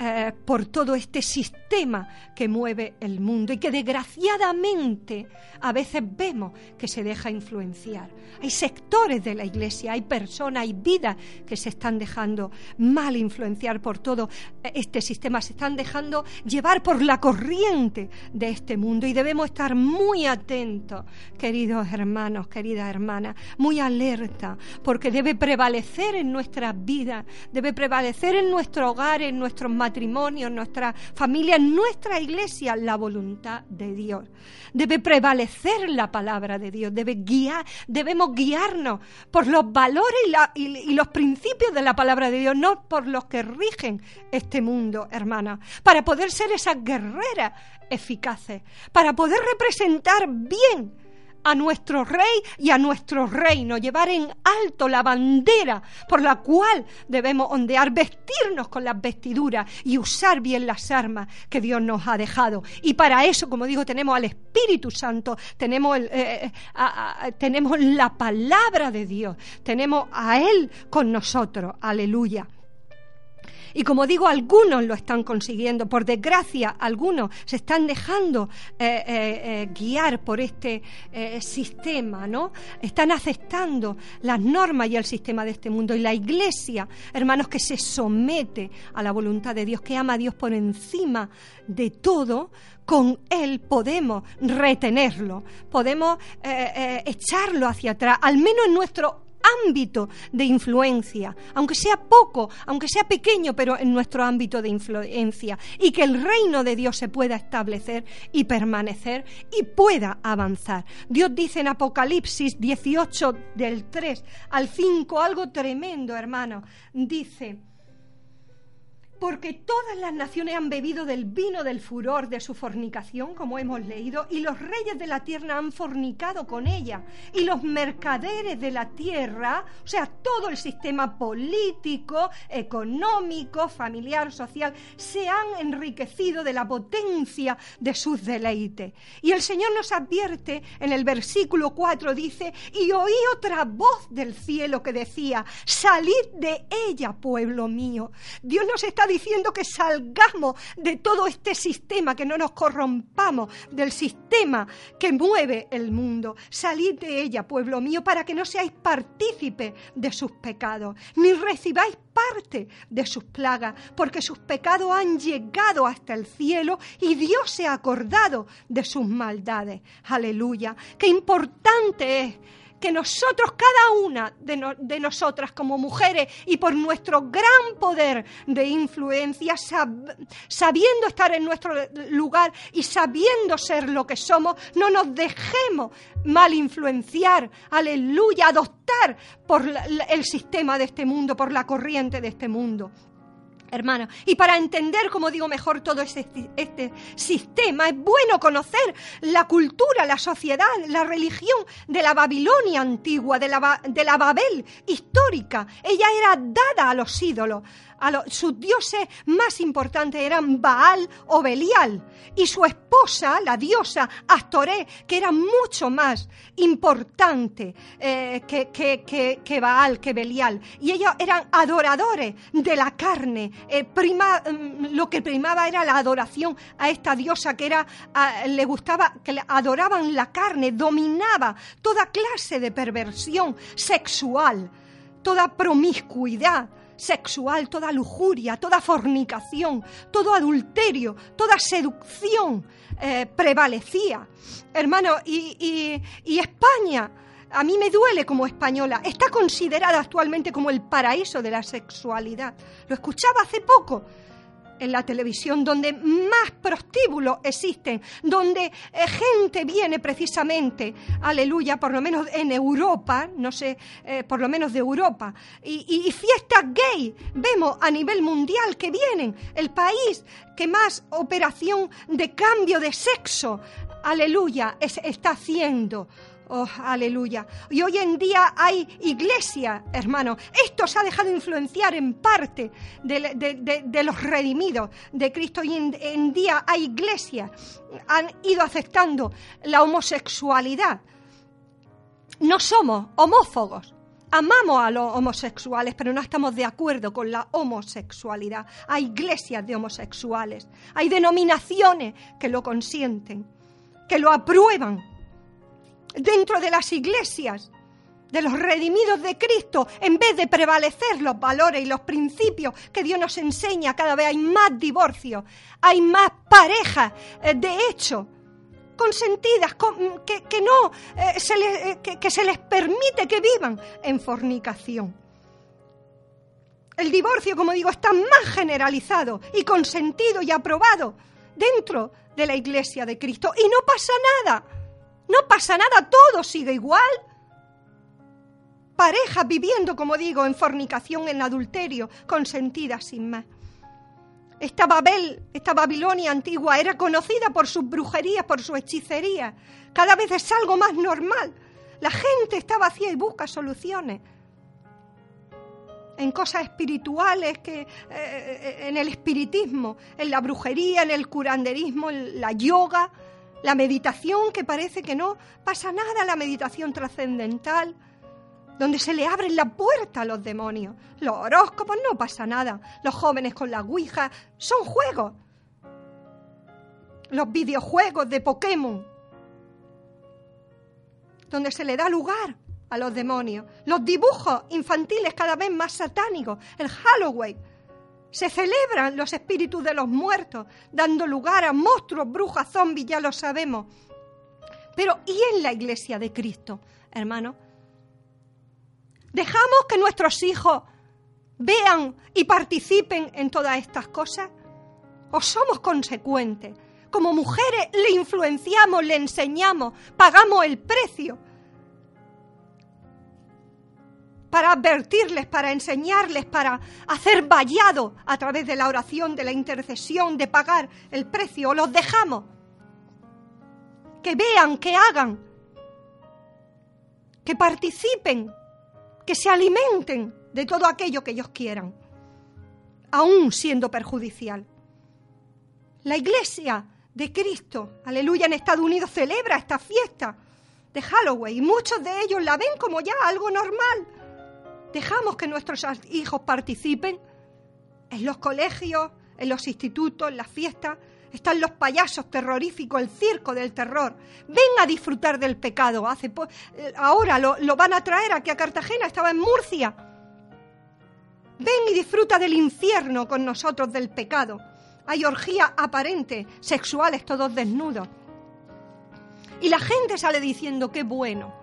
eh, por todo este sistema que mueve el mundo y que desgraciadamente a veces vemos que se deja influenciar. Hay sectores de la iglesia, hay personas, hay vidas que se están dejando mal influenciar por todo este sistema, se están dejando llevar por la corriente de este mundo y debemos estar muy atentos, queridos hermanos, queridas vida, hermana, muy alerta, porque debe prevalecer en nuestras vidas, debe prevalecer en nuestro hogar, en nuestros matrimonios, en nuestra familia, nuestra iglesia, la voluntad de Dios. Debe prevalecer la palabra de Dios, debe guiar, debemos guiarnos por los valores y, y los principios de la palabra de Dios, no por los que rigen este mundo, hermana, para poder ser esas guerreras eficaces, para poder representar bien a nuestro rey y a nuestro reino, llevar en alto la bandera por la cual debemos ondear, vestirnos con las vestiduras y usar bien las armas que Dios nos ha dejado. Y para eso, como digo, tenemos al Espíritu Santo, tenemos, eh, eh, tenemos la palabra de Dios, tenemos a Él con nosotros. Aleluya. Y como digo, algunos lo están consiguiendo. Por desgracia, algunos se están dejando eh, eh, eh, guiar por este sistema, ¿no? Están aceptando las normas y el sistema de este mundo. Y la Iglesia, hermanos, que se somete a la voluntad de Dios, que ama a Dios por encima de todo, con Él podemos retenerlo, podemos echarlo hacia atrás, al menos en nuestro ámbito de influencia, aunque sea poco, aunque sea pequeño, pero en nuestro ámbito de influencia, y que el reino de Dios se pueda establecer y permanecer y pueda avanzar. Dios dice en Apocalipsis 18 del 3 al 5 algo tremendo, hermano. Dice, porque todas las naciones han bebido del vino del furor de su fornicación, como hemos leído, y los reyes de la tierra han fornicado con ella, y los mercaderes de la tierra, o sea, todo el sistema político, económico, familiar, social, se han enriquecido de la potencia de sus deleites. Y el Señor nos advierte en el versículo 4, dice, y oí otra voz del cielo que decía, salid de ella, pueblo mío. Dios nos está diciendo que salgamos de todo este sistema, que no nos corrompamos del sistema que mueve el mundo. Salid de ella, pueblo mío, para que no seáis partícipes de sus pecados, ni recibáis parte de sus plagas, porque sus pecados han llegado hasta el cielo y Dios se ha acordado de sus maldades. Aleluya. Qué importante es que nosotros, cada una de, nosotras como mujeres y por nuestro gran poder de influencia, sabiendo estar en nuestro lugar y sabiendo ser lo que somos, no nos dejemos mal influenciar, aleluya, adoptar por el sistema de este mundo, por la corriente de este mundo hermana. Y para entender, como digo, mejor todo este, este, sistema, es bueno conocer la cultura, la sociedad, la religión de la Babilonia antigua, de la, de la Babel histórica. Ella era dada a los ídolos sus dioses más importantes eran Baal o Belial y su esposa, la diosa Astoré, que era mucho más importante eh, que, Baal, que Belial. Y ellos eran adoradores de la carne. Eh, prima, mm, lo que primaba era la adoración a esta diosa que era, le gustaba, que adoraban la carne, dominaba toda clase de perversión sexual, toda promiscuidad sexual, toda lujuria, toda fornicación, todo adulterio, toda seducción eh, prevalecía. Hermano, y, y España, a mí me duele como española, está considerada actualmente como el paraíso de la sexualidad. Lo escuchaba hace poco en la televisión, donde más prostíbulos existen, donde eh, gente viene precisamente, aleluya, por lo menos en Europa, no sé, eh, por lo menos de Europa, y, fiestas gay, vemos a nivel mundial que vienen, el país que más operación de cambio de sexo, aleluya, está haciendo. Oh, aleluya. Y hoy en día hay iglesia, hermano. Esto se ha dejado influenciar en parte de, los redimidos de Cristo. Y en, día hay iglesias. Han ido aceptando la homosexualidad. No somos homófobos. Amamos a los homosexuales, pero no estamos de acuerdo con la homosexualidad. Hay iglesias de homosexuales. Hay denominaciones que lo consienten, que lo aprueban dentro de las iglesias de los redimidos de Cristo, en vez de prevalecer los valores y los principios que Dios nos enseña, cada vez hay más divorcios, hay más parejas, eh, de hecho, consentidas, que, no, eh, se eh, que se les permite que vivan en fornicación. El divorcio, como digo, está más generalizado y consentido y aprobado dentro de la iglesia de Cristo. Y no pasa nada. No pasa nada, todo sigue igual. Parejas viviendo, como digo, en fornicación, en adulterio, consentidas sin más. Esta Babel, esta Babilonia antigua, era conocida por sus brujerías, por su hechicería. Cada vez es algo más normal. La gente está vacía y busca soluciones en cosas espirituales, que, eh, en el espiritismo, en la brujería, en el curanderismo, en la yoga, la meditación, que parece que no pasa nada, la meditación trascendental, donde se le abren la puerta a los demonios. Los horóscopos no pasa nada. Los jóvenes con la Ouija son juegos. Los videojuegos de Pokémon, donde se le da lugar a los demonios. Los dibujos infantiles cada vez más satánicos. El Halloween. Se celebran los espíritus de los muertos, dando lugar a monstruos, brujas, zombies, ya lo sabemos. Pero ¿y en la iglesia de Cristo, hermano? ¿Dejamos que nuestros hijos vean y participen en todas estas cosas? ¿O somos consecuentes? Como mujeres le influenciamos, le enseñamos, pagamos el precio para advertirles, para enseñarles, para hacer vallado a través de la oración, de la intercesión, de pagar el precio, los dejamos. Que vean, que hagan, que participen, que se alimenten de todo aquello que ellos quieran, aún siendo perjudicial. La iglesia de Cristo, aleluya, en Estados Unidos celebra esta fiesta de Halloween y muchos de ellos la ven como ya algo normal dejamos que nuestros hijos participen en los colegios, en los institutos, en las fiestas. Están los payasos terroríficos, el circo del terror. Ven a disfrutar del pecado. Hace ahora lo, lo van a traer aquí a Cartagena, estaba en Murcia. Ven y disfruta del infierno con nosotros del pecado. Hay orgías aparentes, sexuales, todos desnudos. Y la gente sale diciendo, qué bueno,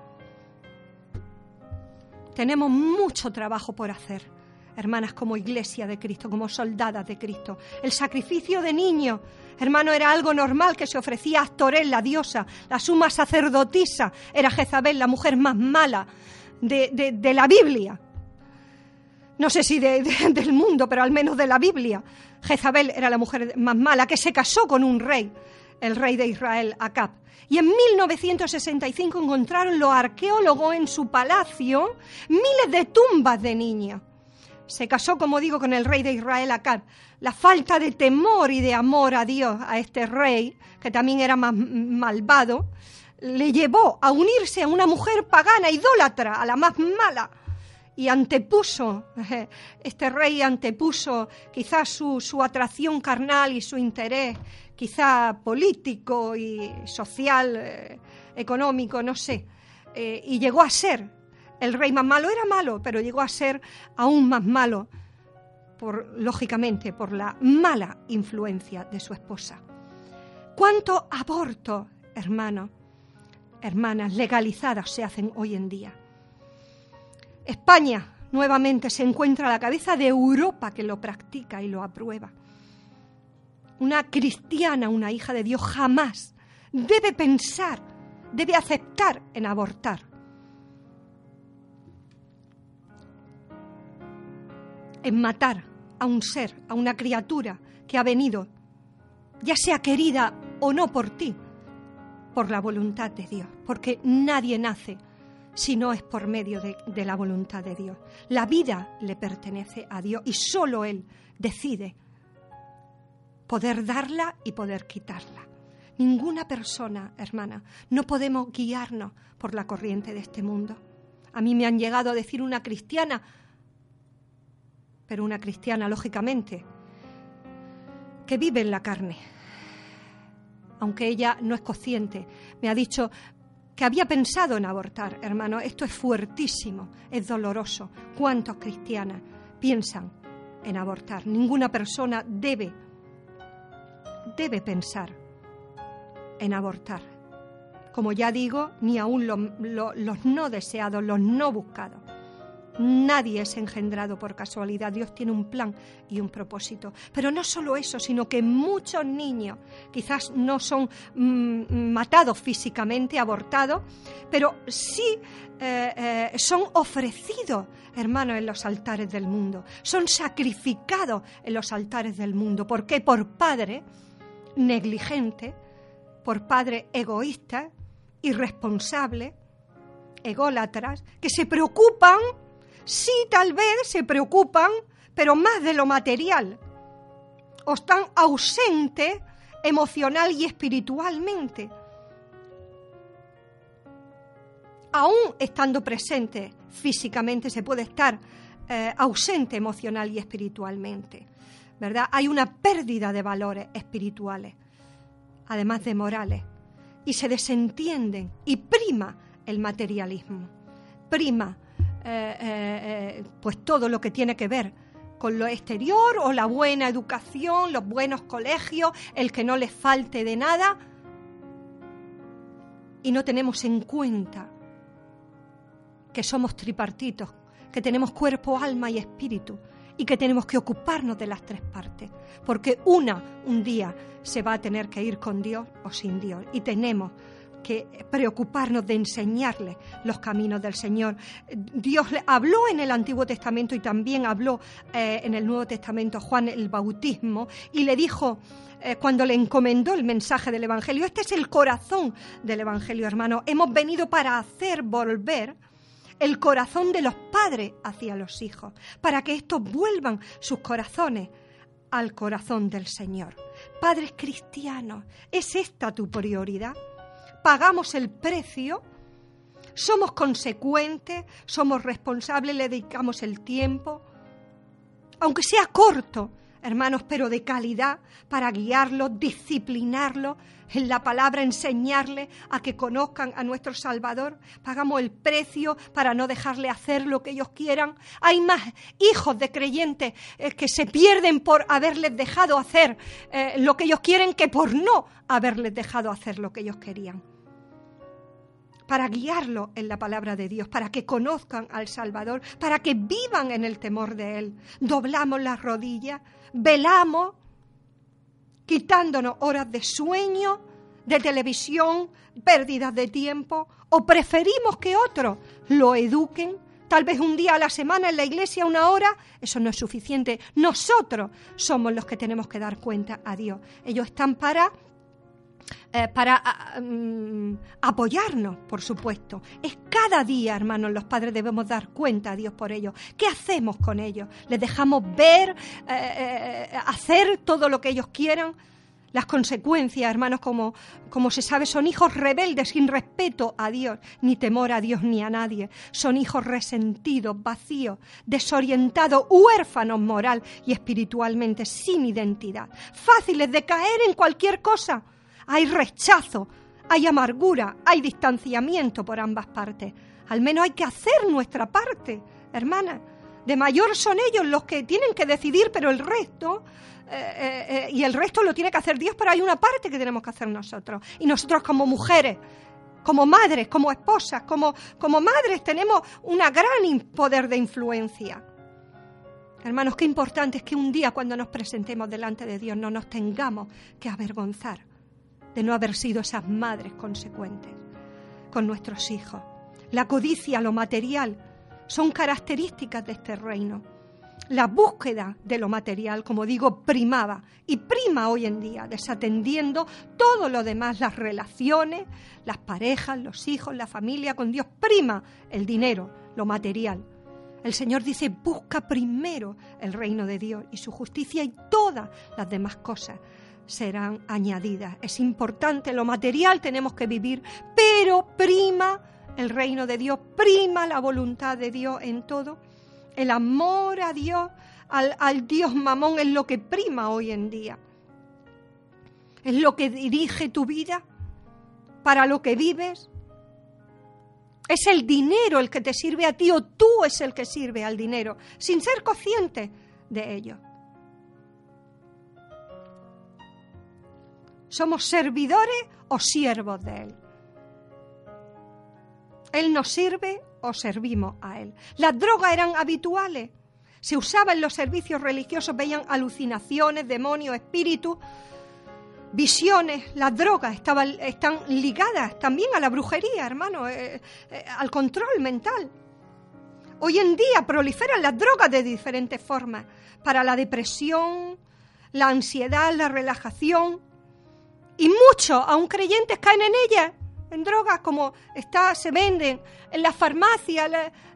tenemos mucho trabajo por hacer, hermanas, como iglesia de Cristo, como soldadas de Cristo. El sacrificio de niños, hermano, era algo normal que se ofrecía a Astorel, la diosa, la suma sacerdotisa, era Jezabel, la mujer más mala de, la Biblia. No sé si del mundo, pero al menos de la Biblia. Jezabel era la mujer más mala que se casó con un rey, el rey de Israel, Acab. Y en 1965 encontraron los arqueólogos en su palacio miles de tumbas de niños. Se casó, como digo, con el rey de Israel Acab. La falta de temor y de amor a Dios, a este rey, que también era más malvado, le llevó a unirse a una mujer pagana, idólatra, a la más mala, y antepuso, este rey antepuso quizás su, su, atracción carnal y su interés, quizá político y social, eh, económico, no sé, eh, y llegó a ser el rey más malo. Era malo, pero llegó a ser aún más malo, por, lógicamente, por la mala influencia de su esposa. ¿Cuántos abortos, hermanos, hermanas, legalizadas se hacen hoy en día? España nuevamente se encuentra a la cabeza de Europa que lo practica y lo aprueba. Una cristiana, una hija de Dios, jamás debe pensar, debe aceptar en abortar. En matar a un ser, a una criatura que ha venido, ya sea querida o no por ti, por la voluntad de Dios, porque nadie nace si no es por medio de, la voluntad de Dios. La vida le pertenece a Dios y solo Él decide poder darla y poder quitarla. Ninguna persona, hermana, no podemos guiarnos por la corriente de este mundo. A mí me han llegado a decir una cristiana, pero una cristiana, lógicamente, que vive en la carne, aunque ella no es consciente. Me ha dicho, que había pensado en abortar. Hermano, esto es fuertísimo, es doloroso. ¿Cuántos cristianas piensan en abortar? Ninguna persona debe, debe pensar en abortar. como ya digo, ni aún los no deseados, los no buscados. Nadie es engendrado por casualidad. Dios tiene un plan y un propósito. Pero no solo eso, sino que muchos niños quizás no son mm, matados físicamente, abortados, pero sí eh, eh, son ofrecidos, hermanos, en los altares del mundo. Son sacrificados en los altares del mundo. ¿Por qué? Por padre negligente, por padre egoísta, irresponsable, ególatras, que se preocupan sí tal vez se preocupan, pero más de lo material, o están ausentes emocional y espiritualmente. Aún estando presente físicamente, se puede estar eh, ausente emocional y espiritualmente. ¿Verdad? Hay una pérdida de valores espirituales, además de morales, y se desentienden y prima el materialismo, prima eh, eh, eh, pues todo lo que tiene que ver con lo exterior o la buena educación, los buenos colegios, el que no les falte de nada. Y no tenemos en cuenta que somos tripartitos, que tenemos cuerpo, alma y espíritu y que tenemos que ocuparnos de las tres partes, porque una un día se va a tener que ir con Dios o sin Dios y tenemos que preocuparnos de enseñarle los caminos del Señor. Dios habló en el Antiguo Testamento y también habló eh, en el Nuevo Testamento Juan el bautismo y le dijo eh, cuando le encomendó el mensaje del Evangelio, este es el corazón del Evangelio, hermano. Hemos venido para hacer volver el corazón de los padres hacia los hijos, para que estos vuelvan sus corazones al corazón del Señor. Padres cristianos, ¿es esta tu prioridad? pagamos el precio, somos consecuentes, somos responsables, le dedicamos el tiempo, aunque sea corto, hermanos, pero de calidad, para guiarlos, disciplinarlos, en la palabra enseñarles a que conozcan a nuestro Salvador. Pagamos el precio para no dejarle hacer lo que ellos quieran. Hay más hijos de creyentes eh, que se pierden por haberles dejado hacer eh, lo que ellos quieren que por no haberles dejado hacer lo que ellos querían para guiarlo en la palabra de Dios, para que conozcan al Salvador, para que vivan en el temor de Él. Doblamos las rodillas, velamos, quitándonos horas de sueño, de televisión, pérdidas de tiempo, o preferimos que otros lo eduquen. Tal vez un día a la semana en la iglesia, una hora, eso no es suficiente. Nosotros somos los que tenemos que dar cuenta a Dios. Ellos están para eh, para mm, apoyarnos, por supuesto. Es cada día, hermanos, los padres debemos dar cuenta a Dios por ellos. ¿Qué hacemos con ellos? ¿Les dejamos ver, eh, eh, hacer todo lo que ellos quieran? Las consecuencias, hermanos, como, como se sabe, son hijos rebeldes, sin respeto a Dios, ni temor a Dios ni a nadie. Son hijos resentidos, vacíos, desorientados, huérfanos moral y espiritualmente, sin identidad, fáciles de caer en cualquier cosa hay rechazo, hay amargura, hay distanciamiento por ambas partes. Al menos hay que hacer nuestra parte, hermana. De mayor son ellos los que tienen que decidir, pero el resto, eh, eh, eh, y el resto lo tiene que hacer Dios, pero hay una parte que tenemos que hacer nosotros. Y nosotros como mujeres, como madres, como esposas, como, como madres tenemos un gran poder de influencia. Hermanos, qué importante es que un día cuando nos presentemos delante de Dios no nos tengamos que avergonzar de no haber sido esas madres consecuentes con nuestros hijos. La codicia, lo material, son características de este reino. La búsqueda de lo material, como digo, primaba y prima hoy en día, desatendiendo todo lo demás, las relaciones, las parejas, los hijos, la familia con Dios, prima el dinero, lo material. El Señor dice, busca primero el reino de Dios y su justicia y todas las demás cosas serán añadidas. Es importante lo material, tenemos que vivir, pero prima el reino de Dios, prima la voluntad de Dios en todo. El amor a Dios, al, al Dios mamón, es lo que prima hoy en día. Es lo que dirige tu vida, para lo que vives. Es el dinero el que te sirve a ti o tú es el que sirve al dinero, sin ser consciente de ello. ¿Somos servidores o siervos de Él? Él nos sirve o servimos a Él. Las drogas eran habituales. Se usaba en los servicios religiosos, veían alucinaciones, demonios, espíritus, visiones. Las drogas estaban, están ligadas también a la brujería, hermano, eh, eh, al control mental. Hoy en día proliferan las drogas de diferentes formas, para la depresión, la ansiedad, la relajación. Y muchos, aún creyentes, caen en ellas en drogas como está, se venden en las farmacias,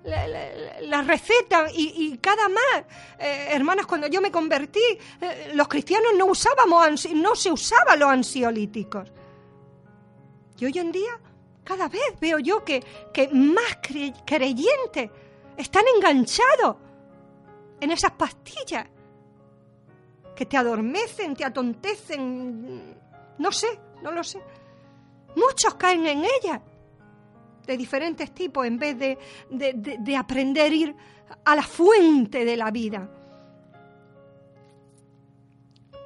las recetas y, cada más. Eh, hermanas, cuando yo me convertí, eh, los cristianos no usábamos, no se usaban los ansiolíticos. Y hoy en día, cada vez veo yo que, que más creyentes están enganchados en esas pastillas que te adormecen, te atontecen, no sé, no lo sé. Muchos caen en ella, de diferentes tipos, en vez de, de, aprender a ir a la fuente de la vida.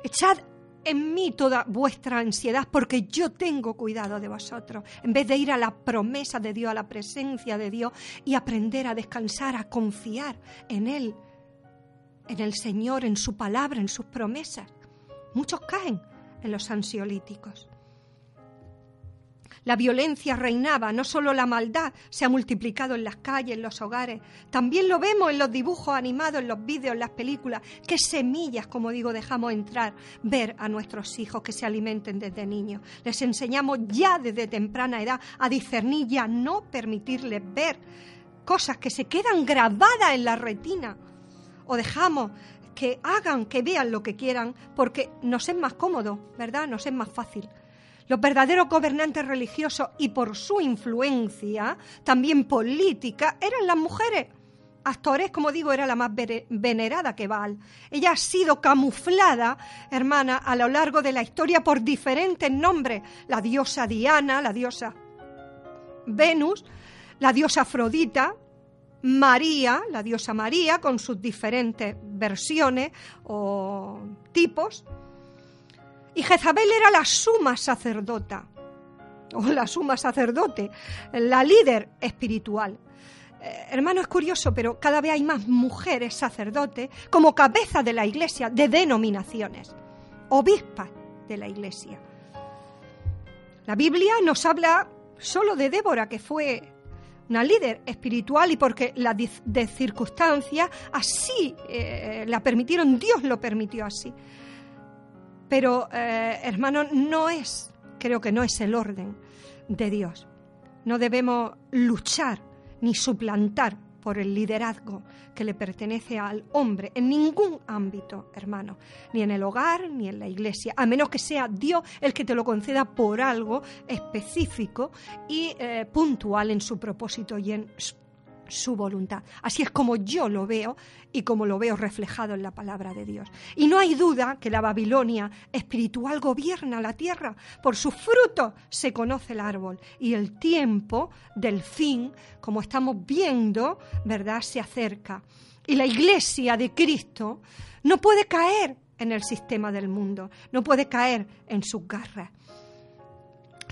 Echad en mí toda vuestra ansiedad, porque yo tengo cuidado de vosotros, en vez de ir a la promesa de Dios, a la presencia de Dios y aprender a descansar, a confiar en Él, en el Señor, en su palabra, en sus promesas. Muchos caen en los ansiolíticos. La violencia reinaba, no solo la maldad se ha multiplicado en las calles, en los hogares, también lo vemos en los dibujos animados, en los vídeos, en las películas. Qué semillas, como digo, dejamos entrar, ver a nuestros hijos que se alimenten desde niños. Les enseñamos ya desde temprana edad a discernir y a no permitirles ver cosas que se quedan grabadas en la retina. O dejamos que hagan, que vean lo que quieran, porque nos es más cómodo, ¿verdad? Nos es más fácil. Los verdaderos gobernantes religiosos y por su influencia, también política, eran las mujeres. Actores, como digo, era la más venerada que Baal. Ella ha sido camuflada, hermana, a lo largo de la historia por diferentes nombres. La diosa Diana, la diosa Venus, la diosa Afrodita, María, la diosa María, con sus diferentes versiones o tipos, y Jezabel era la suma sacerdota, o la suma sacerdote, la líder espiritual. Eh, hermano, es curioso, pero cada vez hay más mujeres sacerdotes como cabeza de la iglesia, de denominaciones, obispas de la iglesia. La Biblia nos habla solo de Débora, que fue una líder espiritual y porque las de circunstancias así eh, la permitieron, Dios lo permitió así. Pero, eh, hermano, no es, creo que no es el orden de Dios. No debemos luchar ni suplantar por el liderazgo que le pertenece al hombre en ningún ámbito, hermano, ni en el hogar ni en la iglesia, a menos que sea Dios el que te lo conceda por algo específico y eh, puntual en su propósito y en su voluntad. Así es como yo lo veo y como lo veo reflejado en la palabra de Dios. Y no hay duda que la Babilonia espiritual gobierna la tierra. Por sus frutos se conoce el árbol y el tiempo del fin, como estamos viendo, ¿verdad?, se acerca. Y la iglesia de Cristo no puede caer en el sistema del mundo, no puede caer en sus garras.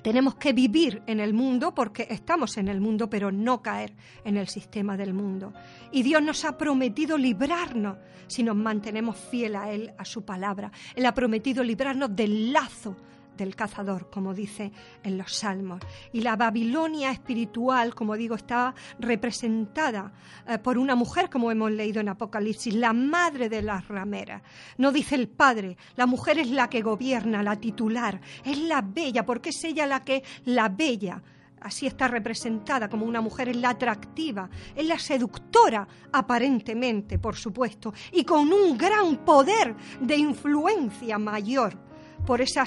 Tenemos que vivir en el mundo porque estamos en el mundo, pero no caer en el sistema del mundo. Y Dios nos ha prometido librarnos si nos mantenemos fiel a Él, a su palabra. Él ha prometido librarnos del lazo del cazador, como dice en los salmos. Y la Babilonia espiritual, como digo, está representada eh, por una mujer, como hemos leído en Apocalipsis, la madre de las rameras. No dice el padre, la mujer es la que gobierna, la titular, es la bella, porque es ella la que, la bella, así está representada como una mujer, es la atractiva, es la seductora, aparentemente, por supuesto, y con un gran poder de influencia mayor por esa,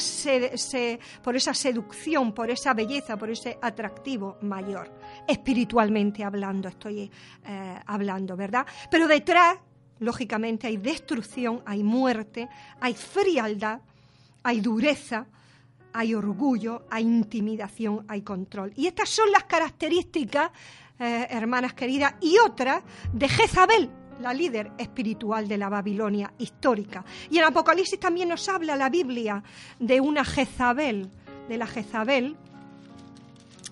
por esa seducción, por esa belleza, por ese atractivo mayor. Espiritualmente hablando, estoy eh, hablando, ¿verdad? Pero detrás, lógicamente, hay destrucción, hay muerte, hay frialdad, hay dureza, hay orgullo, hay intimidación, hay control. Y estas son las características, eh, hermanas queridas, y otras de Jezabel, la líder espiritual de la Babilonia histórica. Y en Apocalipsis también nos habla la Biblia de una Jezabel, de la Jezabel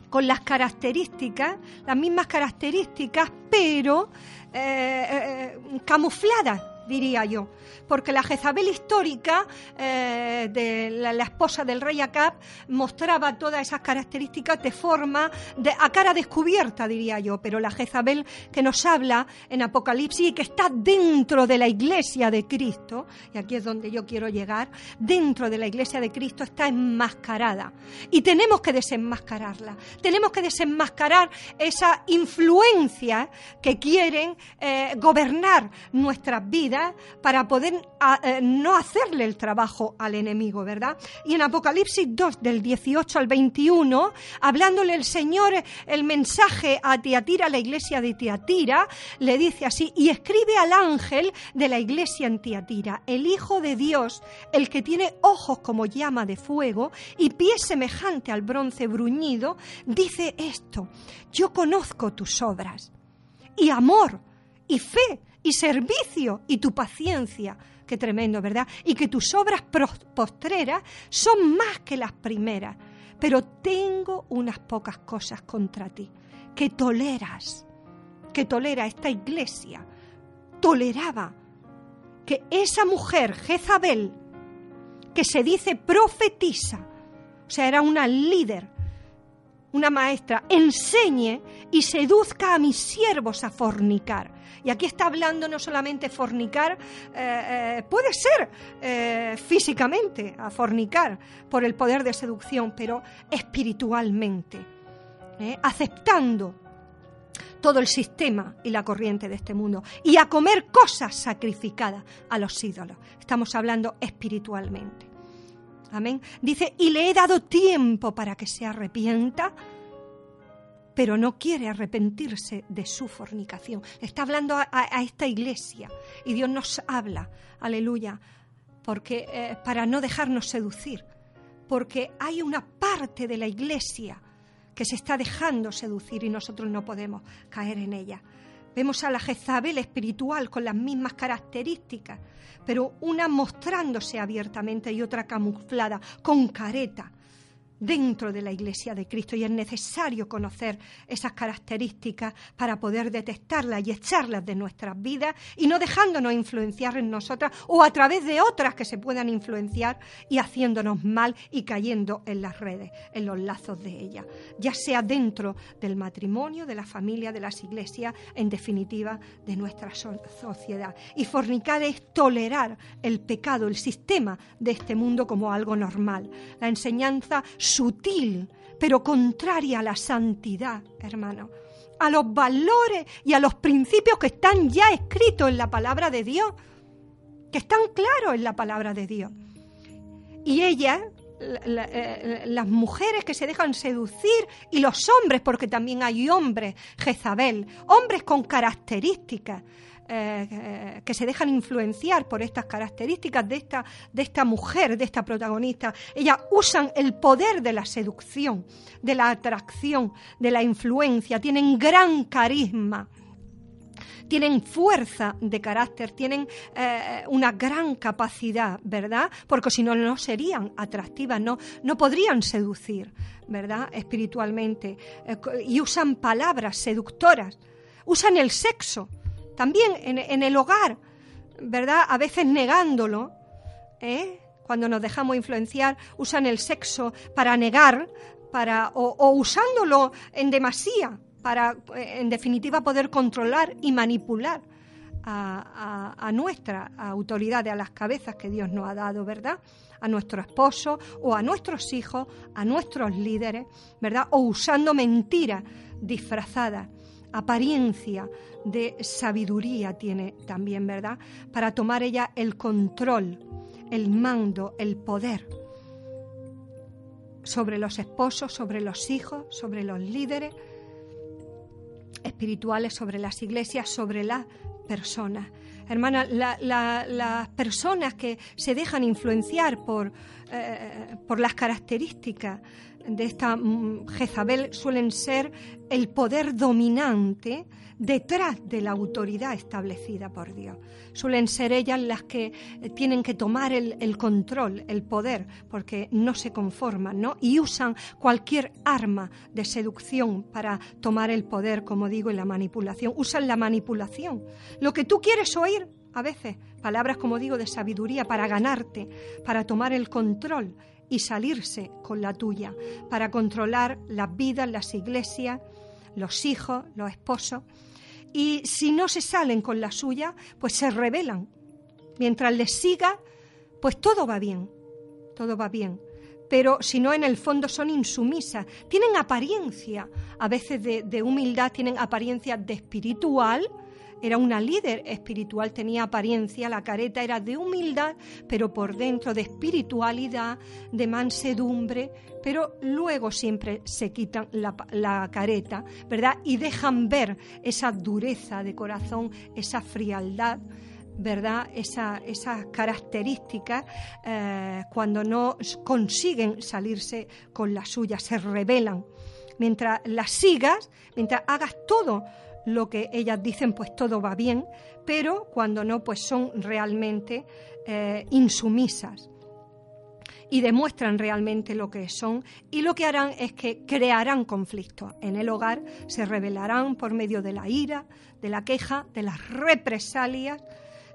con las características, las mismas características, pero eh, eh, camufladas diría yo, porque la Jezabel histórica eh, de la, esposa del rey Acab mostraba todas esas características de forma a cara descubierta, diría yo, pero la Jezabel que nos habla en Apocalipsis y que está dentro de la iglesia de Cristo, y aquí es donde yo quiero llegar, dentro de la iglesia de Cristo está enmascarada. Y tenemos que desenmascararla, tenemos que desenmascarar esa influencia que quieren eh, gobernar nuestras vidas para poder eh, no hacerle el trabajo al enemigo, ¿verdad? Y en Apocalipsis 2, del 18 al 21, hablándole el Señor el mensaje a Tiatira, la iglesia de Tiatira, le dice así, y escribe al ángel de la iglesia en Tiatira, el Hijo de Dios, el que tiene ojos como llama de fuego y pies semejante al bronce bruñido, dice esto, yo conozco tus obras y amor y fe y servicio y tu paciencia. Qué tremendo, ¿verdad? Y que tus obras postreras son más que las primeras. Pero tengo unas pocas cosas contra ti, que toleras, que tolera esta iglesia, toleraba que esa mujer, Jezabel, que se dice profetisa, o sea, era una líder, una maestra, enseñe y seduzca a mis siervos a fornicar. Y aquí está hablando no solamente fornicar, eh, eh, puede ser eh, físicamente a fornicar por el poder de seducción, pero espiritualmente, aceptando todo el sistema y la corriente de este mundo y a comer cosas sacrificadas a los ídolos. Estamos hablando espiritualmente. Amén. Dice, y le he dado tiempo para que se arrepienta pero no quiere arrepentirse de su fornicación. Está hablando a, esta iglesia y Dios nos habla, aleluya, porque eh, para no dejarnos seducir, porque hay una parte de la iglesia que se está dejando seducir y nosotros no podemos caer en ella. Vemos a la Jezabel espiritual con las mismas características, pero una mostrándose abiertamente y otra camuflada, con careta, dentro de la Iglesia de Cristo y es necesario conocer esas características para poder detectarlas y echarlas de nuestras vidas y no dejándonos influenciar en nosotras o a través de otras que se puedan influenciar y haciéndonos mal y cayendo en las redes, en los lazos de ellas, ya sea dentro del matrimonio, de la familia, de las iglesias, en definitiva de nuestra sociedad. Y fornicar es tolerar el pecado, el sistema de este mundo como algo normal. La enseñanza sutil, pero contraria a la santidad, hermano, a los valores y a los principios que están ya escritos en la palabra de Dios, que están claros en la palabra de Dios. Y ellas, eh, las mujeres que se dejan seducir y los hombres, porque también hay hombres, Jezabel, hombres con características, eh, que se dejan influenciar por estas características de esta, de esta mujer, de esta protagonista. Ellas usan el poder de la seducción, de la atracción, de la influencia, tienen gran carisma tienen fuerza de carácter, tienen eh, una gran capacidad, ¿verdad? Porque si no, no serían atractivas, no, no podrían seducir, ¿verdad? Espiritualmente. Eh, y usan palabras seductoras, usan el sexo, también en, el hogar, ¿verdad? A veces negándolo, ¿eh? cuando nos dejamos influenciar, usan el sexo para negar, para, o, usándolo en demasía, para, en definitiva, poder controlar y manipular a, a, nuestra autoridad, a las cabezas que Dios nos ha dado, ¿verdad? A nuestro esposo o a nuestros hijos, a nuestros líderes, ¿verdad? O usando mentiras disfrazadas apariencia de sabiduría tiene también, ¿verdad? Para tomar ella el control, el mando, el poder sobre los esposos, sobre los hijos, sobre los líderes espirituales, sobre las iglesias, sobre las personas. Hermana, las personas que se dejan influenciar por, eh, por las características de esta mm, Jezabel suelen ser el poder dominante detrás de la autoridad establecida por Dios. Suelen ser ellas las que eh, tienen que tomar el, control, el poder, porque no se conforman, ¿no? Y usan cualquier arma de seducción para tomar el poder, como digo, y la manipulación. Usan la manipulación. Lo que tú quieres oír, a veces, palabras, como digo, de sabiduría para ganarte, para tomar el control y salirse con la tuya, para controlar las vidas, las iglesias, los hijos, los esposos. Y si no se salen con la suya, pues se rebelan. Mientras les siga, pues todo va bien, todo va bien. Pero si no, en el fondo son insumisas. Tienen apariencia, a veces de, de humildad, tienen apariencia de espiritual, era una líder espiritual, tenía apariencia, la careta era de humildad, pero por dentro de espiritualidad, de mansedumbre, pero luego siempre se quitan la, careta, ¿verdad? Y dejan ver esa dureza de corazón, esa frialdad. ¿verdad? Esa, esas características eh, cuando no consiguen salirse con la suya, se rebelan. Mientras las sigas, mientras hagas todo lo que ellas dicen, pues todo va bien, pero cuando no, pues son realmente eh, insumisas y demuestran realmente lo que son y lo que harán es que crearán conflictos en el hogar, se rebelarán por medio de la ira, de la queja, de las represalias,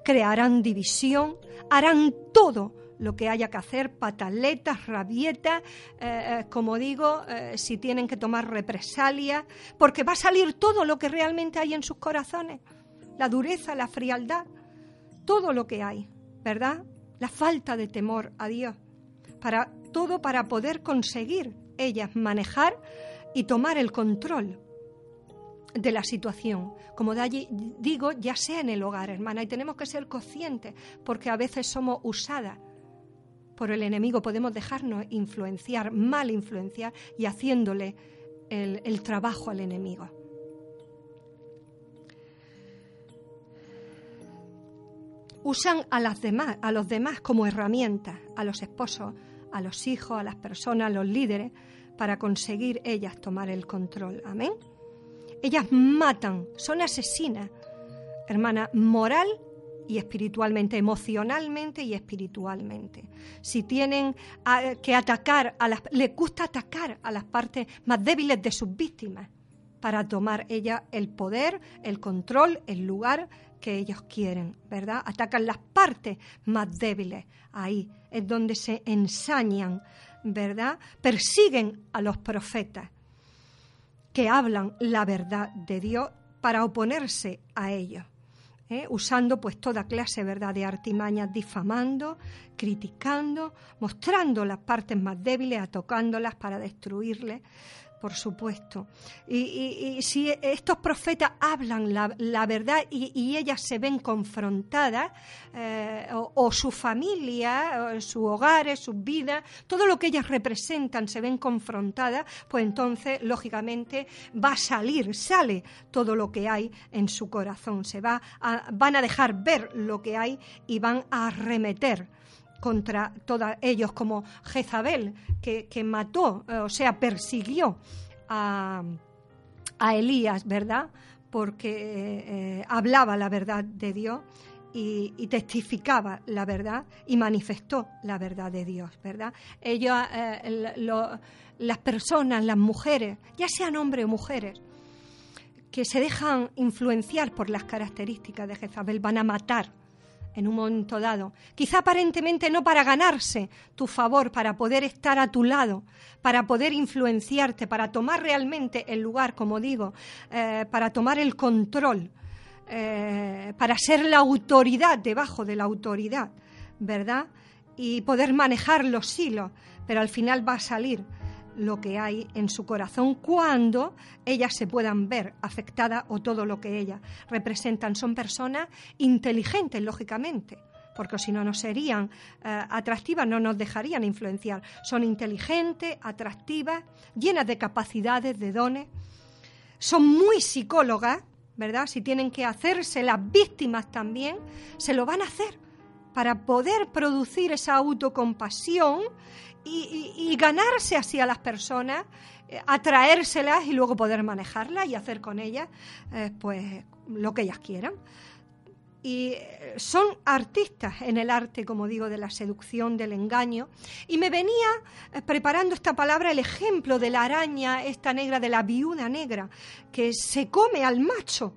crearán división, harán todo lo que haya que hacer, pataletas, rabietas, eh, eh, como digo, eh, si tienen que tomar represalias, porque va a salir todo lo que realmente hay en sus corazones, la dureza, la frialdad, todo lo que hay, ¿verdad? La falta de temor a Dios, para todo para poder conseguir ellas manejar y tomar el control de la situación. Como digo, ya sea en el hogar, hermana, y tenemos que ser conscientes, porque a veces somos usadas por el enemigo, podemos dejarnos influenciar, mal influenciar y haciéndole el, trabajo al enemigo. Usan a, las demás, a los demás como herramientas, a los esposos, a los hijos, a las personas, a los líderes, para conseguir ellas tomar el control. Amén. Ellas matan, son asesinas, hermana, moral y espiritualmente, emocionalmente y espiritualmente. Si tienen que atacar, a las, les gusta atacar a las partes más débiles de sus víctimas para tomar ella el poder, el control, el lugar que ellos quieren, ¿verdad? Atacan las partes más débiles. Ahí es donde se ensañan, ¿verdad? Persiguen a los profetas que hablan la verdad de Dios para oponerse a ellos. ¿Eh? usando pues toda clase ¿verdad? de artimañas, difamando, criticando, mostrando las partes más débiles, atacándolas para destruirles por supuesto. Y, si estos profetas hablan la, verdad y, ellas se ven confrontadas, eh, o, su familia, o sus hogares, sus vidas, todo lo que ellas representan se ven confrontadas, pues entonces, lógicamente, va a salir, sale todo lo que hay en su corazón. Se va van a dejar ver lo que hay y van a arremeter contra todos ellos, como Jezabel, que, mató, eh, o sea, persiguió a, Elías, ¿verdad? Porque eh, hablaba la verdad de Dios y, testificaba la verdad y manifestó la verdad de Dios, ¿verdad? Ellos, eh, las personas, las mujeres, ya sean hombres o mujeres, que se dejan influenciar por las características de Jezabel, van a matar en un momento dado. Quizá aparentemente no para ganarse tu favor, para poder estar a tu lado, para poder influenciarte, para tomar realmente el lugar, como digo, eh, para tomar el control, eh, para ser la autoridad debajo de la autoridad, ¿verdad? Y poder manejar los hilos, pero al final va a salir lo que hay en su corazón cuando ellas se puedan ver afectadas o todo lo que ellas representan. Son personas inteligentes, lógicamente, porque si no, no serían eh, atractivas, no nos dejarían influenciar. Son inteligentes, atractivas, llenas de capacidades, de dones. Son muy psicólogas, ¿verdad? Si tienen que hacerse las víctimas también, se lo van a hacer para poder producir esa autocompasión y, ganarse así a las personas, eh, atraérselas y luego poder manejarlas y hacer con ellas eh, pues lo que ellas quieran. Y eh, son artistas en el arte, como digo, de la seducción, del engaño. Y me venía preparando esta palabra el ejemplo de la araña, esta negra, de la viuda negra, que se come al macho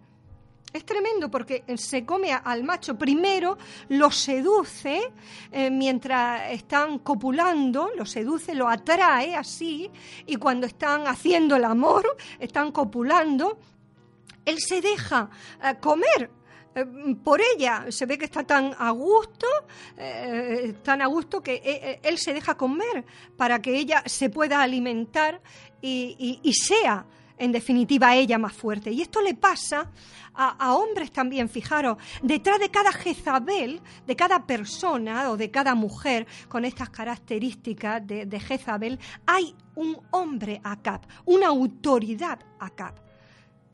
es tremendo porque se come al macho. Primero lo seduce eh, mientras están copulando, lo seduce, lo atrae así, y cuando están haciendo el amor, están copulando, él se deja eh, comer eh, por ella. Se ve que está tan a gusto, tan a gusto que él se deja comer para que ella se pueda alimentar y sea en definitiva ella más fuerte. Y esto le pasa a, hombres también, fijaros, detrás de cada Jezabel, de cada persona o de cada mujer con estas características de, de Jezabel, hay un hombre Acab, una autoridad Acab.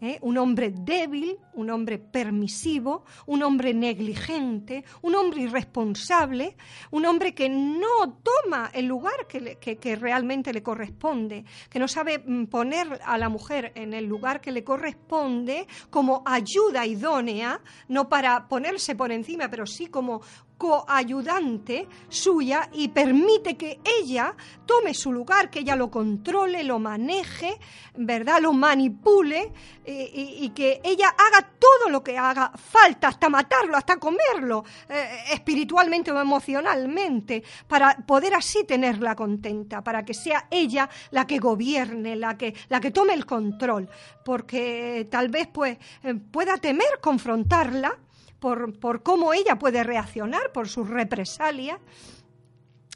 ¿Eh? un hombre débil, un hombre permisivo, un hombre negligente, un hombre irresponsable, un hombre que no toma el lugar que, que, realmente le corresponde, que no sabe mm, poner a la mujer en el lugar que le corresponde como ayuda idónea, no para ponerse por encima, pero sí como coayudante suya y permite que ella tome su lugar, que ella lo controle, lo maneje, ¿verdad? Lo manipule y, que ella haga todo lo que haga falta, hasta matarlo, hasta comerlo, eh, espiritualmente o emocionalmente, para poder así tenerla contenta, para que sea ella la que gobierne, la que, la que tome el control, porque tal vez pues eh, pueda temer confrontarla, por, cómo ella puede reaccionar, por sus represalias,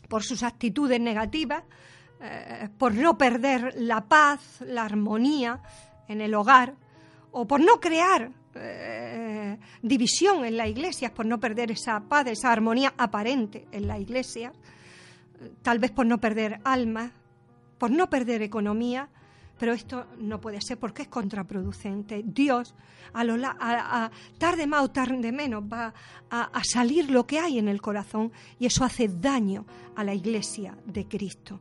por sus actitudes negativas, eh, por no perder la paz, la armonía en el hogar, o por no crear eh, división en la iglesia, por no perder esa paz, esa armonía aparente en la iglesia, tal vez por no perder alma, por no perder economía, pero esto no puede ser porque es contraproducente. Dios, a, lo, a, tarde más o tarde menos, va a salir lo que hay en el corazón y eso hace daño a la iglesia de Cristo.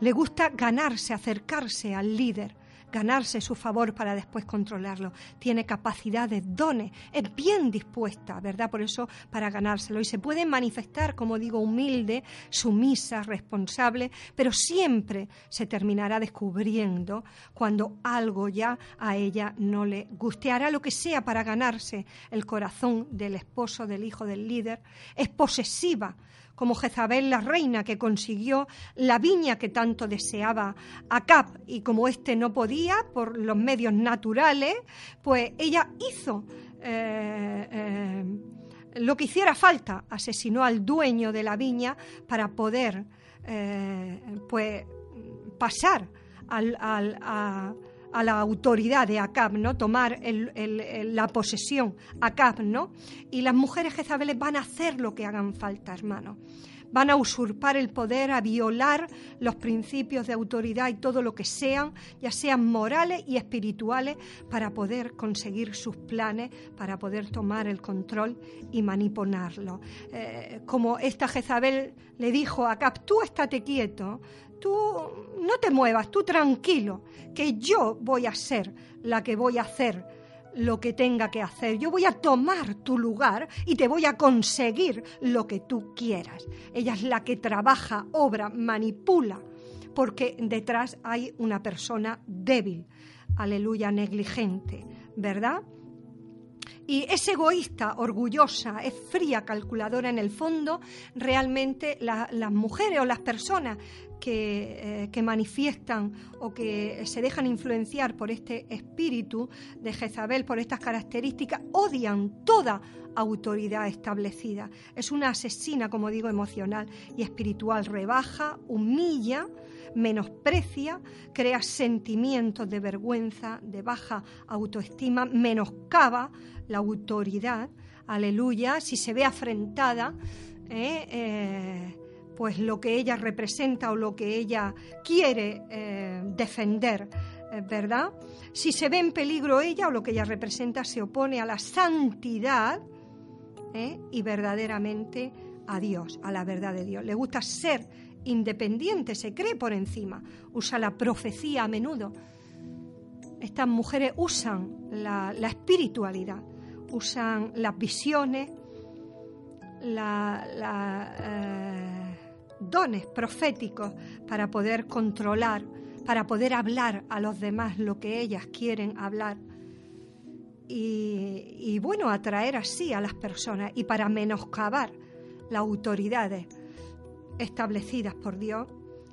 Le gusta ganarse, acercarse al líder, ganarse su favor para después controlarlo. Tiene capacidades, dones, es bien dispuesta, ¿verdad? Por eso, para ganárselo. Y se puede manifestar, como digo, humilde, sumisa, responsable, pero siempre se terminará descubriendo cuando algo ya a ella no le guste. Hará lo que sea para ganarse el corazón del esposo, del hijo, del líder. Es posesiva como Jezabel la reina que consiguió la viña que tanto deseaba Acab. Y como éste no podía por los medios naturales, pues ella hizo eh, eh, lo que hiciera falta, asesinó al dueño de la viña para poder eh, pues pasar al, a, a la autoridad de Acab, ¿no? Tomar la posesión Acab, ¿no? Y las mujeres jezabeles van a hacer lo que hagan falta, hermano. Van a usurpar el poder, a violar los principios de autoridad y todo lo que sean, ya sean morales y espirituales, para poder conseguir sus planes, para poder tomar el control y manipularlo. Eh, como esta Jezabel le dijo a Acab, tú estate quieto, tú no te muevas, tú tranquilo, que yo voy a ser la que voy a hacer lo que tenga que hacer. Yo voy a tomar tu lugar y te voy a conseguir lo que tú quieras. Ella es la que trabaja, obra, manipula, porque detrás hay una persona débil, aleluya, negligente, ¿verdad? Y es egoísta, orgullosa, es fría, calculadora en el fondo, realmente las mujeres o las personas que, eh, que, manifiestan o que se dejan influenciar por este espíritu de Jezabel, por estas características, odian toda autoridad establecida. Es una asesina, como digo, emocional y espiritual. Rebaja, humilla, menosprecia, crea sentimientos de vergüenza, de baja autoestima, menoscaba la autoridad, aleluya, si se ve afrentada, eh, eh, pues lo que ella representa o lo que ella quiere eh, defender, ¿verdad? Si se ve en peligro ella o lo que ella representa se opone a la santidad, ¿eh? y verdaderamente a Dios, a la verdad de Dios. Le gusta ser independiente, se cree por encima, usa la profecía a menudo. Estas mujeres usan la, espiritualidad, usan las visiones, eh, dones proféticos para poder controlar, para poder hablar a los demás lo que ellas quieren hablar. Y, bueno, atraer así a las personas y para menoscabar las autoridades establecidas por Dios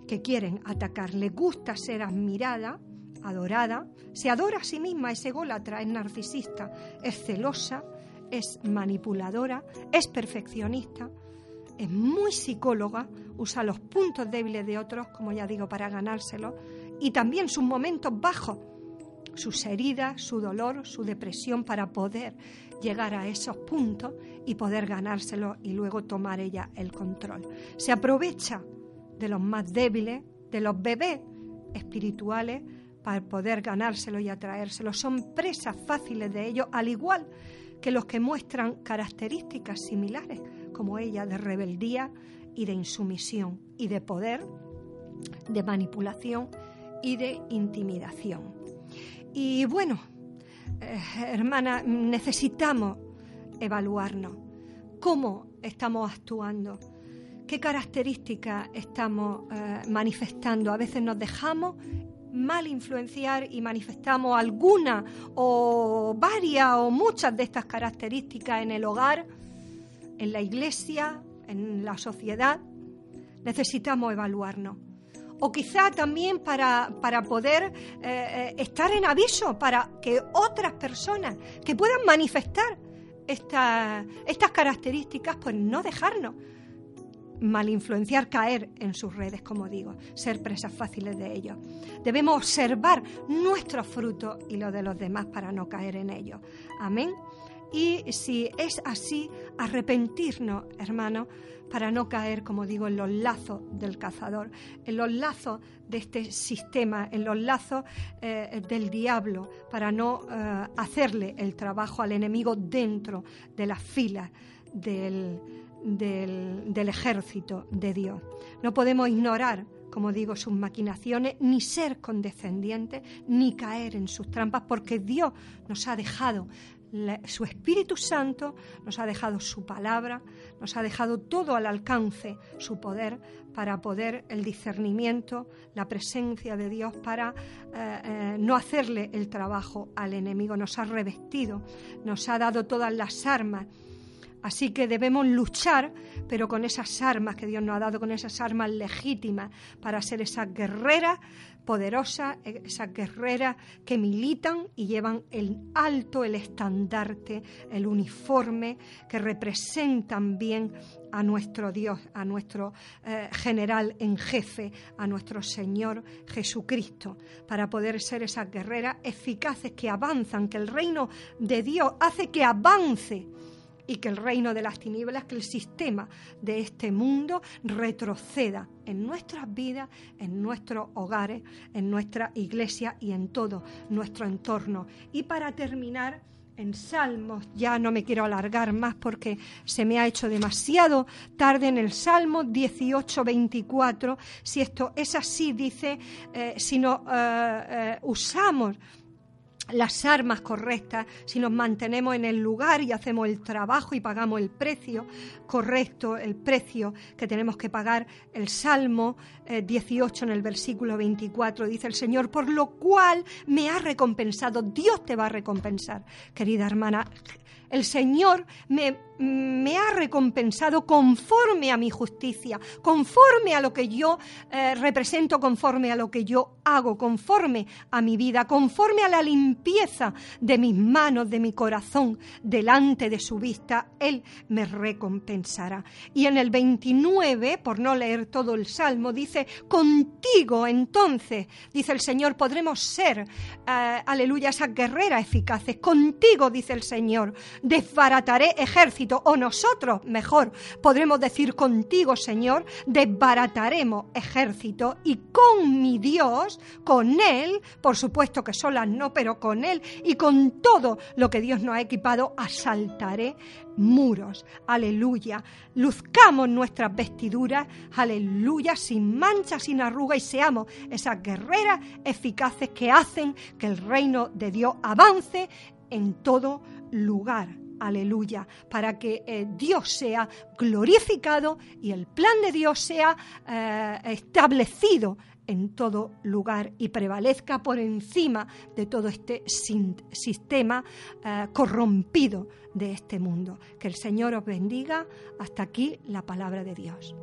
que quieren atacar. Le gusta ser admirada, adorada, se adora a sí misma, es ególatra, es narcisista, es celosa, es manipuladora, es perfeccionista, es muy psicóloga, usa los puntos débiles de otros, como ya digo, para ganárselos, y también sus momentos bajos, sus heridas, su dolor, su depresión, para poder llegar a esos puntos y poder ganárselo y luego tomar ella el control. Se aprovecha de los más débiles, de los bebés espirituales, para poder ganárselo y atraérselo. Son presas fáciles de ellos, al igual que los que muestran características similares, como ella, de rebeldía y de insumisión, y de poder, de manipulación y de intimidación. Y bueno, eh, hermana, necesitamos evaluarnos. ¿Cómo estamos actuando? ¿Qué características estamos eh, manifestando? A veces nos dejamos mal influenciar y manifestamos alguna o varias o muchas de estas características en el hogar, en la iglesia, en la sociedad. Necesitamos evaluarnos o quizá también para, poder eh, eh, estar en aviso, para que otras personas que puedan manifestar estas características, pues no dejarnos mal influenciar, caer en sus redes, como digo, ser presas fáciles de ellos. Debemos observar nuestros frutos y los de los demás para no caer en ellos. Amén. Y si es así, arrepentirnos, hermanos, para no caer, como digo, en los lazos del cazador, en los lazos de este sistema, en los lazos eh, del diablo, para no eh, hacerle el trabajo al enemigo dentro de las filas del, del ejército de Dios. No podemos ignorar como digo, sus maquinaciones, ni ser condescendientes, ni caer en sus trampas, porque Dios nos ha dejado su Espíritu Santo, nos ha dejado su palabra, nos ha dejado todo al alcance, su poder, para poder el discernimiento, la presencia de Dios, para eh, eh, no hacerle el trabajo al enemigo. Nos ha revestido, nos ha dado todas las armas Así que debemos luchar, pero con esas armas que Dios nos ha dado, con esas armas legítimas, para ser esas guerreras poderosas, esas guerreras que militan y llevan el alto, el estandarte, el uniforme, que representan bien a nuestro Dios, a nuestro eh, general en jefe, a nuestro Señor Jesucristo, para poder ser esas guerreras eficaces que avanzan, que el reino de Dios hace que avance y que el reino de las tinieblas, que el sistema de este mundo retroceda en nuestras vidas, en nuestros hogares, en nuestra iglesia y en todo nuestro entorno. Y para terminar, en Salmos, ya no me quiero alargar más porque se me ha hecho demasiado tarde en el Salmo 18, 24, si esto es así, dice, eh, si no eh, eh, usamos las armas correctas, si nos mantenemos en el lugar y hacemos el trabajo y pagamos el precio correcto, el precio que tenemos que pagar. El Salmo 18 eh, en el versículo 24 dice el Señor, por lo cual me ha recompensado, Dios te va a recompensar, querida hermana. El Señor me, ha recompensado conforme a mi justicia, conforme a lo que yo eh, represento, conforme a lo que yo hago, conforme a mi vida, conforme a la limpieza de mis manos, de mi corazón, delante de su vista, Él me recompensará. Y en el 29, por no leer todo el Salmo, dice, contigo entonces, dice el Señor, podremos ser, eh, aleluya, esas guerreras eficaces. Contigo, dice el Señor, desbarataré ejército, o nosotros, mejor, podremos decir contigo, Señor, desbarataremos ejército y con mi Dios, con Él, por supuesto que solas no, pero con Él y con todo lo que Dios nos ha equipado, asaltaré muros. Aleluya. Luzcamos nuestras vestiduras, aleluya, sin mancha, sin arruga y seamos esas guerreras eficaces que hacen que el reino de Dios avance en todo lugar. Aleluya, para que eh, Dios sea glorificado y el plan de Dios sea eh, establecido en todo lugar y prevalezca por encima de todo este sistema eh, corrompido de este mundo. Que el Señor os bendiga. Hasta aquí la palabra de Dios.